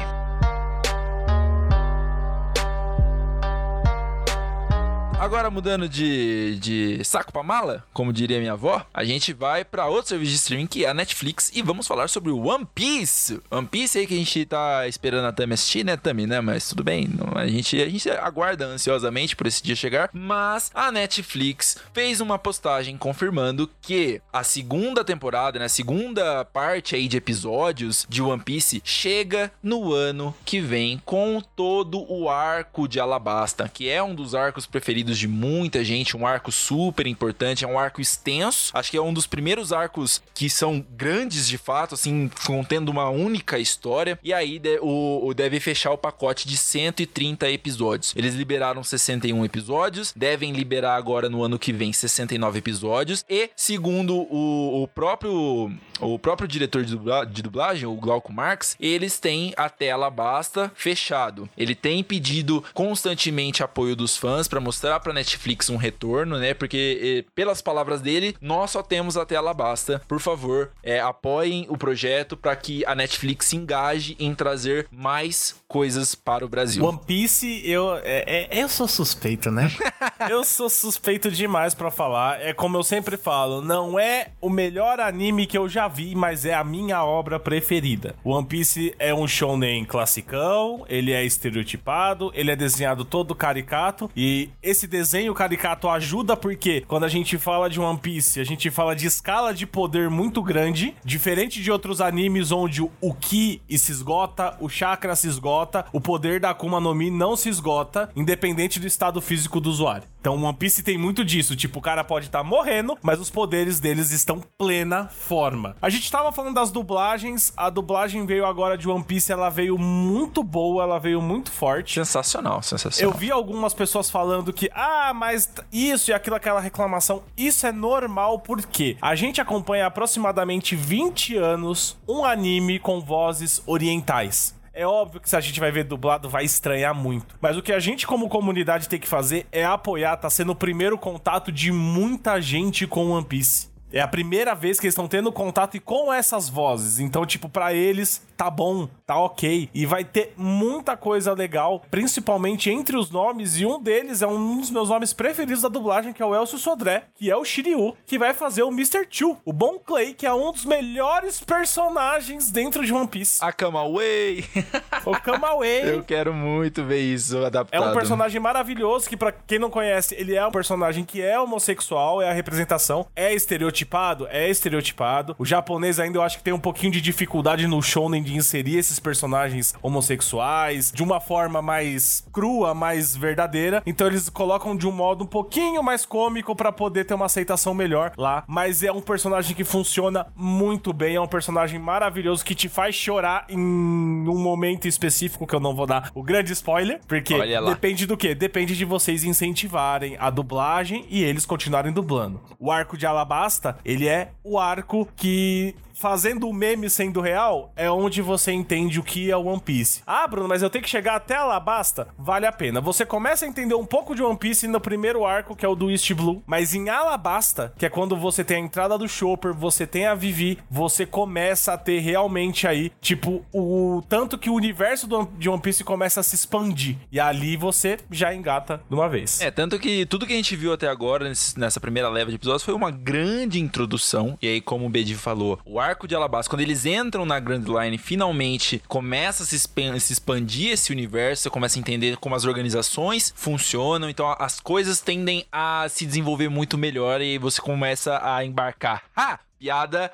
Agora mudando de, de saco pra mala, como diria minha avó, a gente vai pra outro serviço de streaming que é a Netflix e vamos falar sobre One Piece. One Piece aí que a gente tá esperando a Tami assistir, né, Tami, né? Mas tudo bem, a gente, a gente aguarda ansiosamente por esse dia chegar. Mas a Netflix fez uma postagem confirmando que a segunda temporada, né, a segunda parte aí de episódios de One Piece chega no ano que vem com todo o arco de Alabasta, que é um dos arcos preferidos de muita gente, um arco super importante, é um arco extenso, acho que é um dos primeiros arcos que são grandes de fato, assim, contendo uma única história, e aí o, o deve fechar o pacote de 130 episódios. Eles liberaram 61 episódios, devem liberar agora no ano que vem 69 episódios, e segundo o, o próprio o próprio diretor de, dubla- de dublagem, o Glauco Marx, eles têm a tela basta fechado. Ele tem pedido constantemente apoio dos fãs pra mostrar pra Netflix um retorno, né? Porque eh, pelas palavras dele, nós só temos a tela basta. Por favor, eh, apoiem o projeto pra que a Netflix se engaje em trazer mais coisas para o Brasil. One Piece, eu, é, é- eu sou suspeito, né? (laughs) eu sou suspeito demais pra falar. É como eu sempre falo, não é o melhor anime que eu já vi, mas é a minha obra preferida. One Piece é um shonen classicão, ele é estereotipado, ele é desenhado todo caricato e esse desenho caricato ajuda porque quando a gente fala de One Piece, a gente fala de escala de poder muito grande, diferente de outros animes onde o Ki se esgota, o chakra se esgota, o poder da Akuma no Mi não se esgota, independente do estado físico do usuário. Então One Piece tem muito disso, tipo, o cara pode estar morrendo, mas os poderes deles estão plena forma. A gente tava falando das dublagens, a dublagem veio agora de One Piece, ela veio muito boa, ela veio muito forte. Sensacional, Eu sensacional. vi algumas pessoas falando que, ah, mas isso e aquilo, aquela reclamação. Isso é normal porque a gente acompanha aproximadamente 20 anos um anime com vozes orientais. É óbvio que se a gente vai ver dublado, vai estranhar muito. Mas o que a gente, como comunidade, tem que fazer é apoiar, tá sendo o primeiro contato de muita gente com One Piece. É a primeira vez que eles estão tendo contato com essas vozes. Então, tipo, pra eles tá bom, tá ok. E vai ter muita coisa legal, principalmente entre os nomes. E um deles é um dos meus nomes preferidos da dublagem, que é o Elcio Sodré, que é o Shiryu, que vai fazer o Mr. Chu, o Bon Clay, que é um dos melhores personagens dentro de One Piece. Akama Way. O Kamaway. (laughs) Eu quero muito ver isso É adaptado. um personagem maravilhoso que, pra quem não conhece, ele é um personagem que é homossexual, é a representação, é estereotipado, estereotipado? É estereotipado. O japonês ainda eu acho que tem um pouquinho de dificuldade no shonen de inserir esses personagens homossexuais de uma forma mais crua, mais verdadeira. Então eles colocam de um modo um pouquinho mais cômico para poder ter uma aceitação melhor lá. Mas é um personagem que funciona muito bem, é um personagem maravilhoso que te faz chorar em um momento específico que eu não vou dar o grande spoiler, porque depende do quê? Depende de vocês incentivarem a dublagem e eles continuarem dublando. O arco de Alabasta, ele é o arco que fazendo o meme sendo real, é onde você entende o que é One Piece. Ah, Bruno, mas eu tenho que chegar até Alabasta? Vale a pena. Você começa a entender um pouco de One Piece no primeiro arco, que é o do East Blue, mas em Alabasta, que é quando você tem a entrada do Chopper, você tem a Vivi, você começa a ter realmente aí, tipo, o tanto que o universo de One Piece começa a se expandir. E ali você já engata de uma vez. É, tanto que tudo que a gente viu até agora, nessa primeira leva de episódios, foi uma grande introdução. E aí, como o Bedi falou, o arco de Alabasta, quando eles entram na Grand Line, finalmente começa a se, se expandir esse universo, você começa a entender como as organizações funcionam, então as coisas tendem a se desenvolver muito melhor e você começa a embarcar. Ah! Piada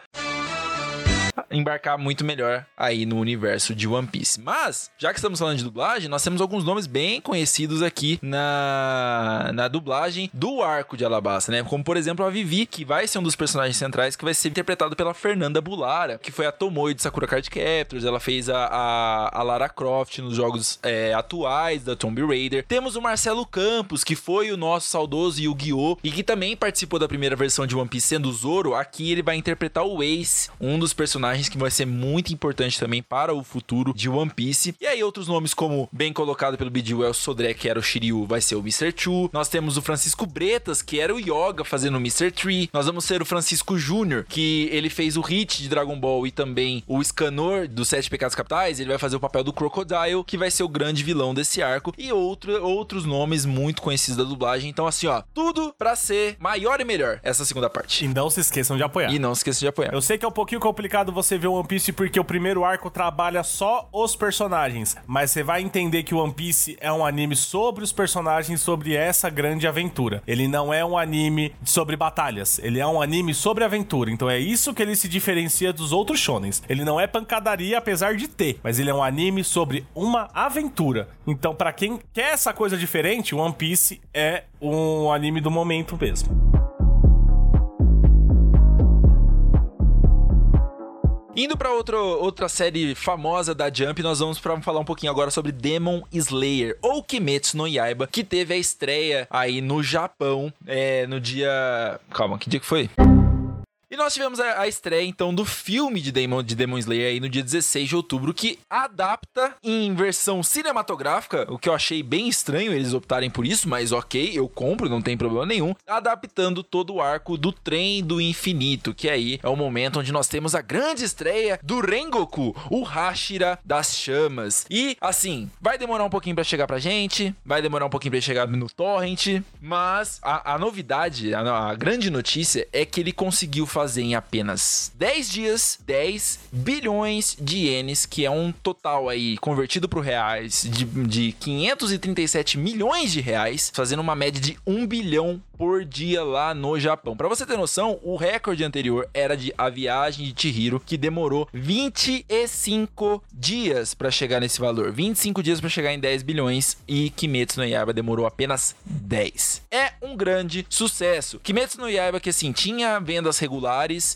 embarcar muito melhor aí no universo de One Piece. Mas, já que estamos falando de dublagem, nós temos alguns nomes bem conhecidos aqui na, na dublagem do arco de Alabasta, né? Como, por exemplo, a Vivi, que vai ser um dos personagens centrais, que vai ser interpretado pela Fernanda Bulara, que foi a Tomoe de Sakura Card Captors, ela fez a, a, a Lara Croft nos jogos é, atuais da Tomb Raider. Temos o Marcelo Campos, que foi o nosso saudoso Yu-Gi-Oh! e que também participou da primeira versão de One Piece sendo Zoro. Aqui ele vai interpretar o Ace, um dos personagens que vai ser muito importante também para o futuro de One Piece. E aí outros nomes como bem colocado pelo é o Sodré, que era o Shiryu, vai ser o Mr. Chu. Nós temos o Francisco Bretas, que era o Yoga fazendo o Mr. Tree. Nós vamos ter o Francisco Júnior, que ele fez o Hit de Dragon Ball e também o Scanor dos Sete Pecados Capitais. Ele vai fazer o papel do Crocodile, que vai ser o grande vilão desse arco. E outro, outros nomes muito conhecidos da dublagem. Então assim, ó, tudo pra ser maior e melhor essa segunda parte. E não se esqueçam de apoiar. E não se esqueça de apoiar. Eu sei que é um pouquinho complicado você ver One Piece porque o primeiro arco trabalha só os personagens, mas você vai entender que o One Piece é um anime sobre os personagens, sobre essa grande aventura. Ele não é um anime sobre batalhas, ele é um anime sobre aventura. Então é isso que ele se diferencia dos outros shonens. Ele não é pancadaria apesar de ter, mas ele é um anime sobre uma aventura. Então para quem quer essa coisa diferente, One Piece é um anime do momento mesmo. Indo outro, outra série famosa da Jump, nós vamos pra falar um pouquinho agora sobre Demon Slayer, ou Kimetsu no Yaiba, que teve a estreia aí no Japão, é, no dia... Calma, que dia que foi? E nós tivemos a, a estreia, então, do filme de Demon, de Demon Slayer aí no dia 16 de outubro, que adapta em versão cinematográfica, o que eu achei bem estranho eles optarem por isso, mas ok, eu compro, não tem problema nenhum, adaptando todo o arco do Trem do Infinito, que aí é o momento onde nós temos a grande estreia do Rengoku, o Hashira das Chamas. E, assim, vai demorar um pouquinho pra chegar pra gente, vai demorar um pouquinho pra chegar no torrent, mas a, a novidade, a, a grande notícia é que ele conseguiu fazer em apenas 10 dias 10 bilhões de ienes, que é um total aí convertido para reais de, de 537 milhões de reais, fazendo uma média de 1 bilhão por dia lá no Japão. Para você ter noção, o recorde anterior era de A Viagem de Chihiro, que demorou 25 dias para chegar nesse valor. 25 dias para chegar em 10 bilhões e Kimetsu no Yaiba demorou apenas 10. É um grande sucesso. Kimetsu no Yaiba que assim tinha vendas regulares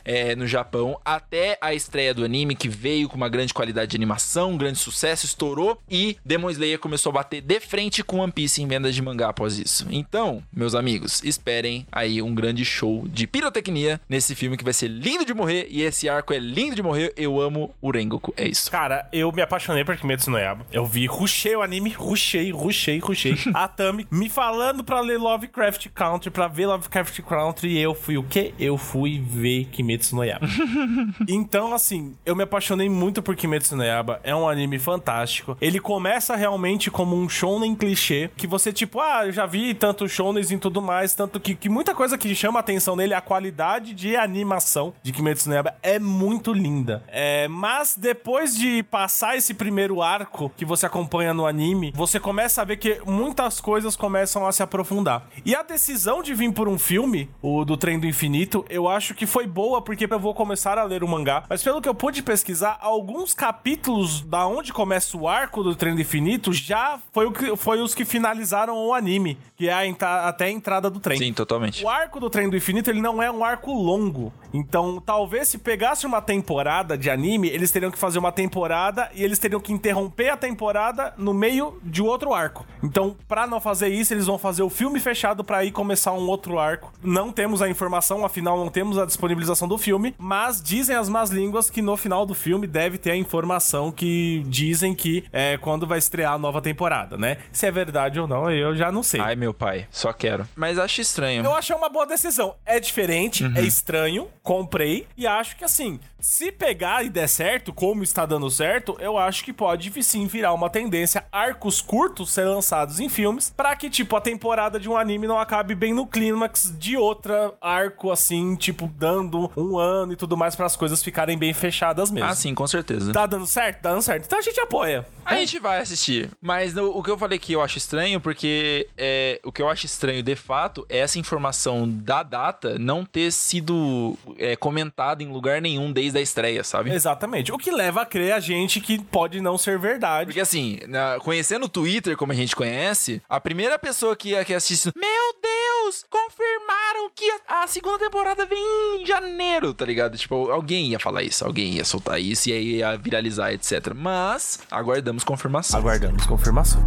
é, no Japão até a estreia do anime que veio com uma grande qualidade de animação, um grande sucesso, estourou e Demon Slayer começou a bater de frente com One Piece em vendas de mangá após isso. Então, meus amigos, esperem aí um grande show de pirotecnia nesse filme que vai ser lindo de morrer e esse arco é lindo de morrer. Eu amo o Rengoku, é isso. Cara, eu me apaixonei por Kimetsu no Yaiba. Eu vi, rushei o anime, rushei, rushei, rushei. (laughs) a Tami me falando pra ler Lovecraft Country, pra ver Lovecraft Country, e eu fui o quê? Eu fui ver Kimetsu no Yaiba. (laughs) então, assim, eu me apaixonei muito por Kimetsu no Yaiba. É um anime fantástico. Ele começa realmente como um shonen clichê, que você, tipo, ah, eu já vi tantos shonens e tudo mais, tanto que, que muita coisa que chama a atenção nele é a qualidade de animação de Kimetsu no Yaiba é muito linda. É, mas depois de passar esse primeiro arco que você acompanha no anime, você começa a ver que muitas coisas começam a se aprofundar. E a decisão de vir por um filme, o do Trem do Infinito, eu acho que foi boa porque eu vou começar a ler o mangá. Mas pelo que eu pude pesquisar, alguns capítulos da onde começa o arco do Trem do Infinito já foi, o que, foi os que finalizaram o anime, que é a até a entrada do trem. Sim, totalmente. O arco do Trem do Infinito, ele não é um arco longo. Então, talvez se pegasse uma temporada de anime, eles teriam que fazer uma temporada e eles teriam que interromper a temporada no meio de outro arco. Então, pra não fazer isso, eles vão fazer o filme fechado pra aí começar um outro arco. Não temos a informação, afinal não temos a disponibilização do filme, mas dizem as más línguas que no final do filme deve ter a informação que dizem que é quando vai estrear a nova temporada, né? Se é verdade ou não, eu já não sei. Ai, meu pai, só quero. Mas acho estranho. Eu achei uma boa decisão. É diferente, Uhum. é estranho, comprei e acho que assim, se pegar e der certo, como está dando certo, eu acho que pode sim virar uma tendência arcos curtos ser lançados em filmes, pra que tipo a temporada de um anime não acabe bem no clímax de outra arco assim, tipo dando um ano e tudo mais para as coisas ficarem bem fechadas mesmo. Ah, sim, com certeza. Tá dando certo? Tá dando certo. Então a gente apoia. A gente vai assistir. Mas o que eu falei que eu acho estranho, porque é, o que eu acho estranho de fato é essa informação da data não ter sido é, comentada em lugar nenhum desde a estreia, sabe? Exatamente. O que leva a crer a gente que pode não ser verdade. Porque assim, na- conhecendo o Twitter como a gente conhece, a primeira pessoa que, que assiste. Meu Deus! Confirmaram que a, a segunda temporada vem em janeiro, tá ligado? Tipo, alguém ia falar isso, alguém ia soltar isso e aí ia viralizar, etc. Mas aguardamos confirmação. Aguardamos confirmação.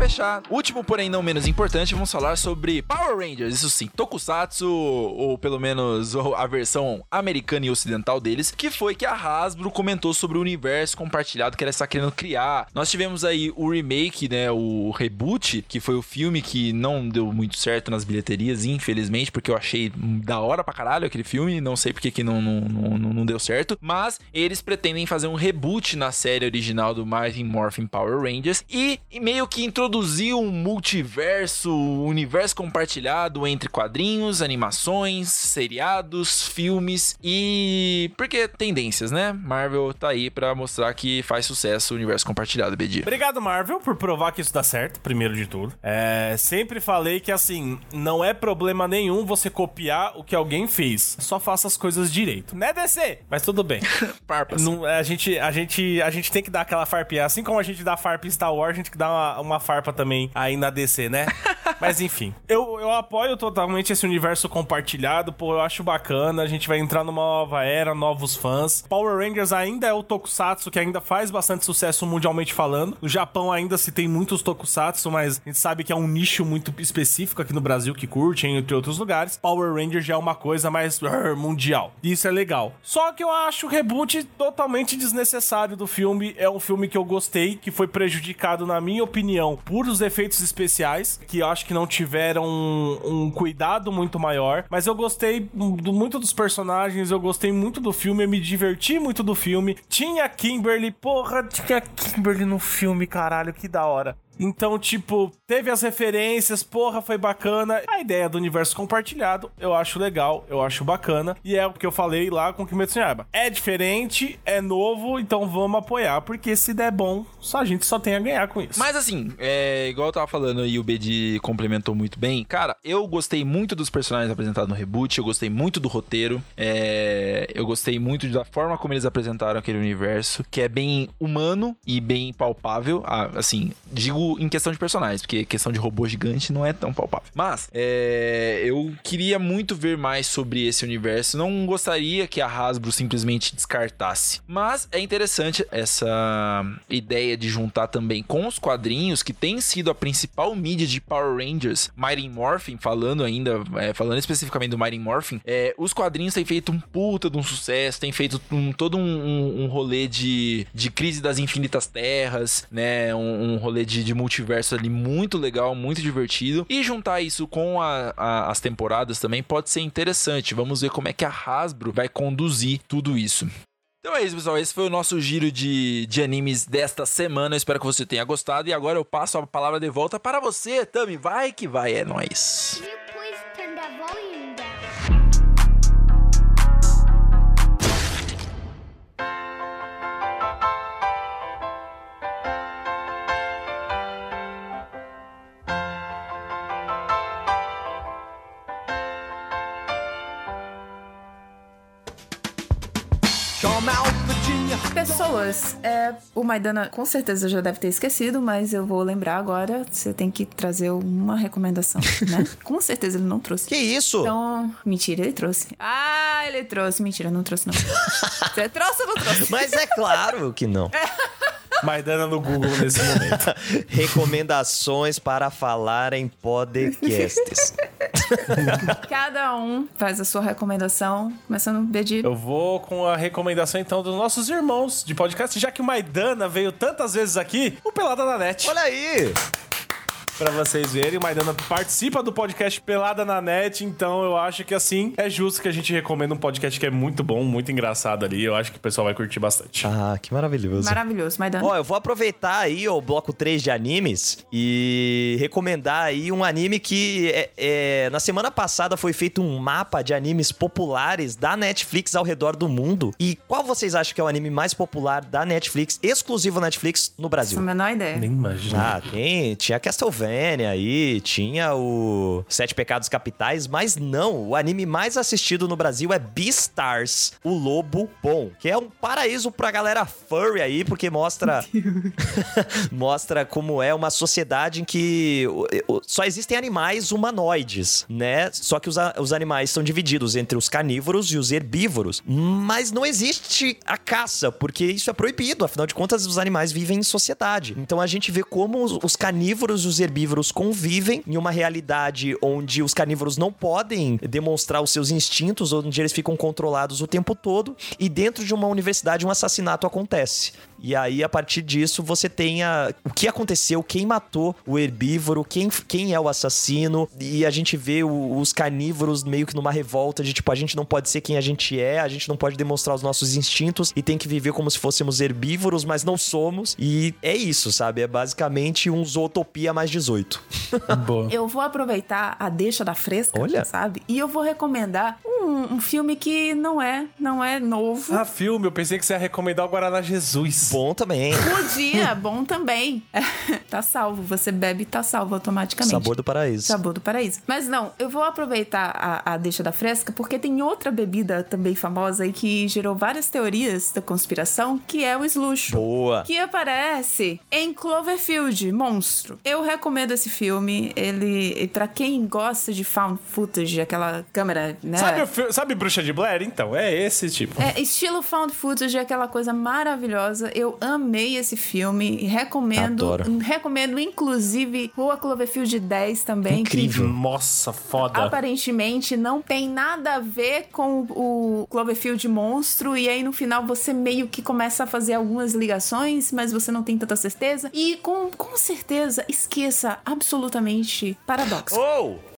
Fechar, último porém não menos importante, vamos falar sobre Power Rangers, isso sim, Tokusatsu, ou pelo menos a versão americana e ocidental deles, que foi que a Hasbro comentou sobre o universo compartilhado que ela está querendo criar. Nós tivemos aí o remake, né, o reboot, que foi o filme que não deu muito certo nas bilheterias, infelizmente, porque eu achei da hora pra caralho aquele filme, não sei porque que não, não, não, não deu certo, mas eles pretendem fazer um reboot na série original do Mighty Morphin Power Rangers e meio que introduzir um multiverso, um universo compartilhado entre quadrinhos, animações, seriados, filmes e porque tendências, né? Marvel tá aí pra mostrar que faz sucesso o universo compartilhado, BD. Obrigado, Marvel, por provar que isso dá certo, primeiro de tudo. É, sempre falei que, assim, não é problema nenhum você copiar o que alguém fez. Só faça as coisas direito. Né, DC? Mas tudo bem. (laughs) Farpas. Não, a, gente, a, gente, a gente tem que dar aquela farpinha. Assim como a gente dá farpa em Star Wars, a gente tem que dar uma, uma farpa também aí na DC, né? (laughs) Mas enfim. Eu, eu apoio totalmente esse universo compartilhado, pô, eu acho bacana. A gente vai entrar numa nova era, novos fãs. Power Rangers ainda é o tokusatsu que ainda faz bastante sucesso mundialmente falando. No Japão ainda se tem muitos tokusatsu, mas a gente sabe que é um nicho muito específico aqui no Brasil que curte, entre outros lugares. Power Rangers já é uma coisa mais uh, mundial. E isso é legal. Só que eu acho o reboot totalmente desnecessário do filme. É um filme que eu gostei, que foi prejudicado, na minha opinião, por os efeitos especiais, que eu acho que não tiveram um, um cuidado muito maior. Mas eu gostei do- muito dos personagens, eu gostei muito do filme, eu me diverti muito do filme. Tinha Kimberly, porra, tinha Kimberly no filme, caralho, que da hora. Então, tipo, teve as referências, porra, foi bacana. A ideia do universo compartilhado, eu acho legal, eu acho bacana. E é o que eu falei lá com Kimetsu no Yaiba. É diferente, é novo, então vamos apoiar, porque se der bom, só a gente só tem a ganhar com isso. Mas assim, é, igual eu tava falando e o BD complementou muito bem, cara, eu gostei muito dos personagens apresentados no reboot, eu gostei muito do roteiro, é, eu gostei muito da forma como eles apresentaram aquele universo, que é bem humano e bem palpável, ah, assim, digo em questão de personagens, porque questão de robô gigante não é tão palpável. Mas, é, eu queria muito ver mais sobre esse universo, não gostaria que a Hasbro simplesmente descartasse. Mas é interessante essa ideia de juntar também com os quadrinhos, que tem sido a principal mídia de Power Rangers, Mighty Morphin, falando ainda, é, falando especificamente do Mighty Morphin, é, os quadrinhos têm feito um puta de um sucesso, tem feito um- todo um, um- um rolê de, de crise das infinitas terras, né? Um, um rolê de, de multiverso ali muito legal, muito divertido. E juntar isso com a- a- as temporadas também pode ser interessante. Vamos ver como é que a Hasbro vai conduzir tudo isso. Então é isso, pessoal. Esse foi o nosso giro de, de animes desta semana. Eu espero que você tenha gostado. E agora eu passo a palavra de volta para você, Tami. Vai que vai, é nóis. Pessoas, é, o Maidana com certeza já deve ter esquecido, mas eu vou lembrar agora. Você tem que trazer uma recomendação, né? (laughs) com certeza ele não trouxe. Que isso? Então, mentira, ele trouxe. Ah, ele trouxe. Mentira, não trouxe, não. (laughs) Você trouxe ou não trouxe? Mas é claro que não. (laughs) Maidana no Google nesse momento. (laughs) Recomendações para falar em podcasts. (laughs) Cada um faz a sua recomendação, começando Bedir. Eu vou com a recomendação então dos nossos irmãos de podcast, já que o Maidana veio tantas vezes aqui, o Pelada na Net. Olha aí! Pra vocês verem, o Maidana participa do podcast Pelada na Net, então eu acho que assim é justo que a gente recomenda um podcast que é muito bom, muito engraçado ali. Eu acho que o pessoal vai curtir bastante. Ah, que maravilhoso. Maravilhoso, Maidana. Ó, eu vou aproveitar aí o bloco 3 de animes e recomendar aí um anime que é, é, na semana passada foi feito um mapa de animes populares da Netflix ao redor do mundo. E qual vocês acham que é o anime mais popular da Netflix, exclusivo Netflix no Brasil? Não a menor ideia. Nem imagina. Ah, tem, tinha Castlevania aí, tinha o Sete Pecados Capitais, mas não, o anime mais assistido no Brasil é Beastars, o Lobo Bom, que é um paraíso pra galera furry aí, porque mostra (laughs) mostra como é uma sociedade em que só existem animais humanoides, né? Só que os, os animais são divididos entre os carnívoros e os herbívoros, mas não existe a caça, porque isso é proibido, afinal de contas os animais vivem em sociedade. Então a gente vê como os, os carnívoros e os herbívoros convivem em uma realidade onde os carnívoros não podem demonstrar os seus instintos, onde eles ficam controlados o tempo todo, e dentro de uma universidade um assassinato acontece. E aí, a partir disso, você tem a, o que aconteceu, quem matou o herbívoro, quem, quem é o assassino. E a gente vê o- os carnívoros meio que numa revolta de tipo, a gente não pode ser quem a gente é, a gente não pode demonstrar os nossos instintos e tem que viver como se fôssemos herbívoros, mas não somos. E é isso, sabe? É basicamente um Zootopia mais 18. Boa. (laughs) Eu vou aproveitar a deixa da fresca, Olha. sabe? E eu vou recomendar um, um filme que não é, não é novo. Ah, filme, eu pensei que você ia recomendar o Guaraná Jesus. Bom também. Podia, bom também. (laughs) tá salvo, você bebe e tá salvo automaticamente. Sabor do paraíso. Sabor do paraíso. Mas não, eu vou aproveitar a, a deixa da fresca porque tem outra bebida também famosa e que gerou várias teorias da conspiração, que é o slush. Boa. Que aparece em Cloverfield, Monstro. Eu recomendo esse filme. Ele, para quem gosta de found footage, aquela câmera, né? Sabe, o sabe Bruxa de Blair? Então, é esse tipo. É, estilo found footage é aquela coisa maravilhosa. Eu amei esse filme e recomendo. Adoro. Recomendo, inclusive, Rua Cloverfield 10 também. que Incrível. Nossa, foda. Aparentemente não tem nada a ver com o Cloverfield monstro, e aí no final você meio que começa a fazer algumas ligações, mas você não tem tanta certeza. E com, com certeza, esqueça absolutamente Paradox. Oh!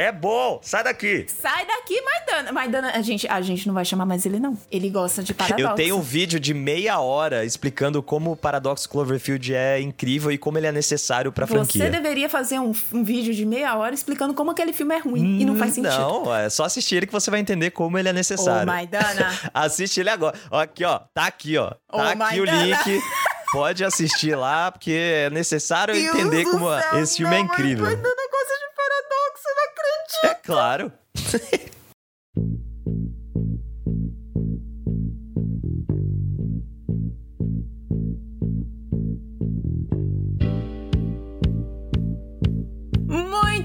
É bom, sai daqui. Sai daqui, Maidana. Maidana, a gente, a gente não vai chamar mais ele, não. Ele gosta de Paradox. Eu tenho um vídeo de meia hora explicando como o Paradox Cloverfield é incrível e como ele é necessário pra Você franquia. deveria fazer um, um vídeo de meia hora explicando como aquele filme é ruim e não faz sentido. Não, é só assistir ele que você vai entender como ele é Ô, necessário. Maidana. (laughs) Assiste ele agora. Ó, Aqui, ó. Tá aqui, ó. Ô, Tá aqui o Maidana. link. (laughs) Pode assistir lá, porque é necessário Deus entender como céu, esse filme é não, incrível. Maidana gosta de Paradox, eu não acredito. É claro. (laughs)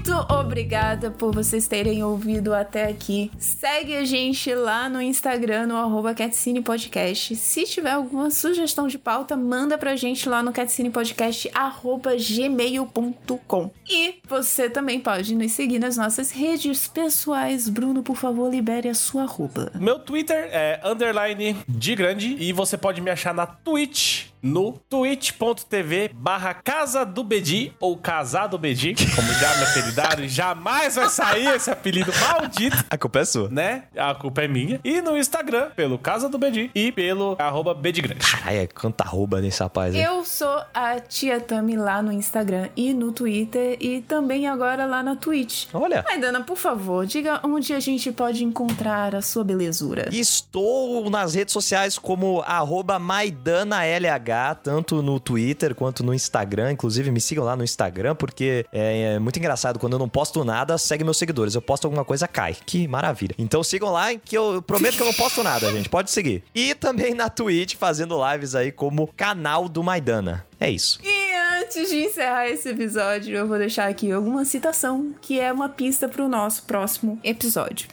Muito obrigada por vocês terem ouvido até aqui. Segue a gente lá no Instagram, no arroba Podcast. Se tiver alguma sugestão de pauta, manda pra gente lá no catcinepodcast, arroba gmail.com. E você também pode nos seguir nas nossas redes pessoais. Bruno, por favor, libere a sua arroba. Meu Twitter é underline de grande e você pode me achar na Twitch no twitch.tv barra Casa do Bedi ou Casado Bedi, como já me apelidaram, e (laughs) jamais vai sair esse apelido maldito, A culpa é sua. né? A culpa é minha. E no Instagram, pelo Casa do Bedi e pelo arroba Bedigrande. Ai, é quanta arroba nesse rapaz aí. Eu sou a Tia Tami lá no Instagram e no Twitter e também agora lá na Twitch. Olha. Maidana, por favor, diga onde a gente pode encontrar a sua belezura. Estou nas redes sociais como arroba MaidanaLH, tanto no Twitter quanto no Instagram. Inclusive, me sigam lá no Instagram, porque é, é muito engraçado. Quando eu não posto nada, segue meus seguidores. Eu posto alguma coisa, cai. Que maravilha. Então sigam lá, que eu prometo que eu não posto nada, gente. Pode seguir. E também na Twitch, fazendo lives aí como canal do Maidana. É isso. E antes de encerrar esse episódio, eu vou deixar aqui alguma citação que é uma pista pro nosso próximo episódio.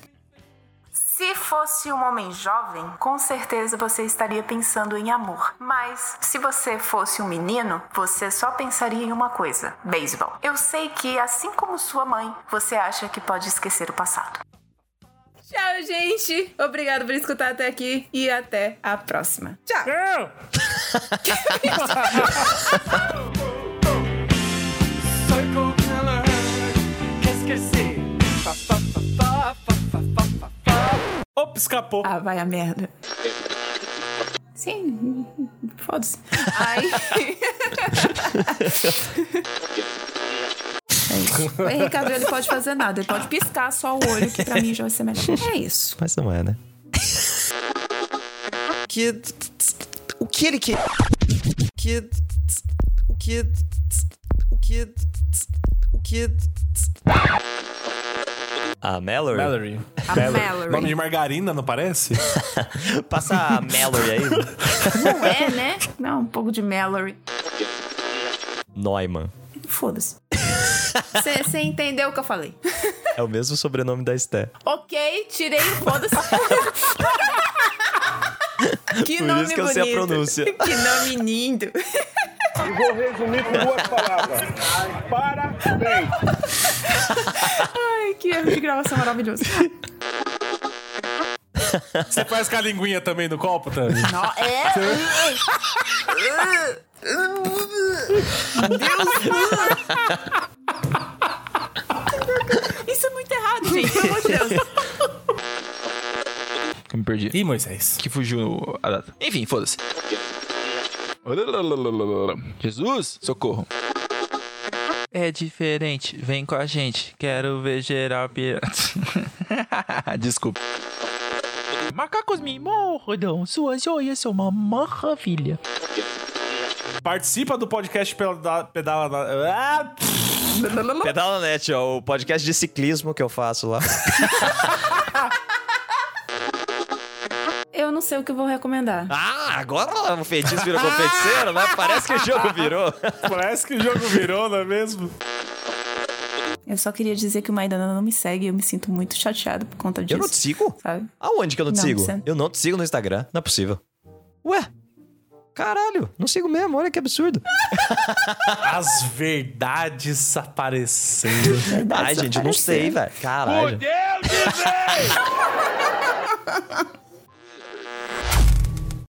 Se fosse um homem jovem, com certeza você estaria pensando em amor. Mas se você fosse um menino, você só pensaria em uma coisa: beisebol. Eu sei que, assim como sua mãe, você acha que pode esquecer o passado. Tchau, gente! Obrigado por escutar até aqui e até a próxima. Tchau! (laughs) Psycho Opa, escapou. Ah, vai a merda. Sim, foda-se. Aí. É isso. O Ricardo ele pode fazer nada, ele pode piscar só o olho, que pra mim já vai ser melhor. É isso. Mas não é, né? que. O que ele quer? Que. O que. O que. O que. A Mallory? Mallory. A Mallory. Nome de margarina, não parece? (laughs) Passa a Mallory aí. Não é, né? Não, um pouco de Mallory. Neumann. Foda-se. Você entendeu o que eu falei? (laughs) É o mesmo sobrenome da Esté. Ok, tirei o foda-se. (laughs) que Por nome isso que eu bonito. sei a pronúncia. Que nome lindo. E vou resumir com duas palavras. Parabéns. Ai, que erro de gravação maravilhoso. Você faz com a linguinha também no copo, Tami? Não, é. Isso é muito errado, gente. Pelo amor de Deus. Eu me perdi. Ih, Moisés. Que fugiu a data. Enfim, foda-se. Jesus, socorro. É diferente, vem com a gente. Quero ver geral pirata. (laughs) Desculpa. Macacos me mordam, suas joias são uma maravilha. Participa do podcast pedala na... Ah, Pedala Net, ó, o podcast de ciclismo que eu faço lá. (laughs) Eu não sei o que eu vou recomendar. Ah, agora o feitiço virou com feiticeiro, né? Parece que o jogo virou. (laughs) parece que o jogo virou, não é mesmo? Eu só queria dizer que o Maidana não me segue e eu me sinto muito chateado por conta disso. Eu não te sigo? Sabe? Aonde que eu não te Não, sigo? você- Eu não te sigo no Instagram. Não é possível. Ué? Caralho, não sigo mesmo. Olha que absurdo. (laughs) As verdades aparecendo. Ai, gente, eu não sei, velho. Caralho. Deus (laughs) me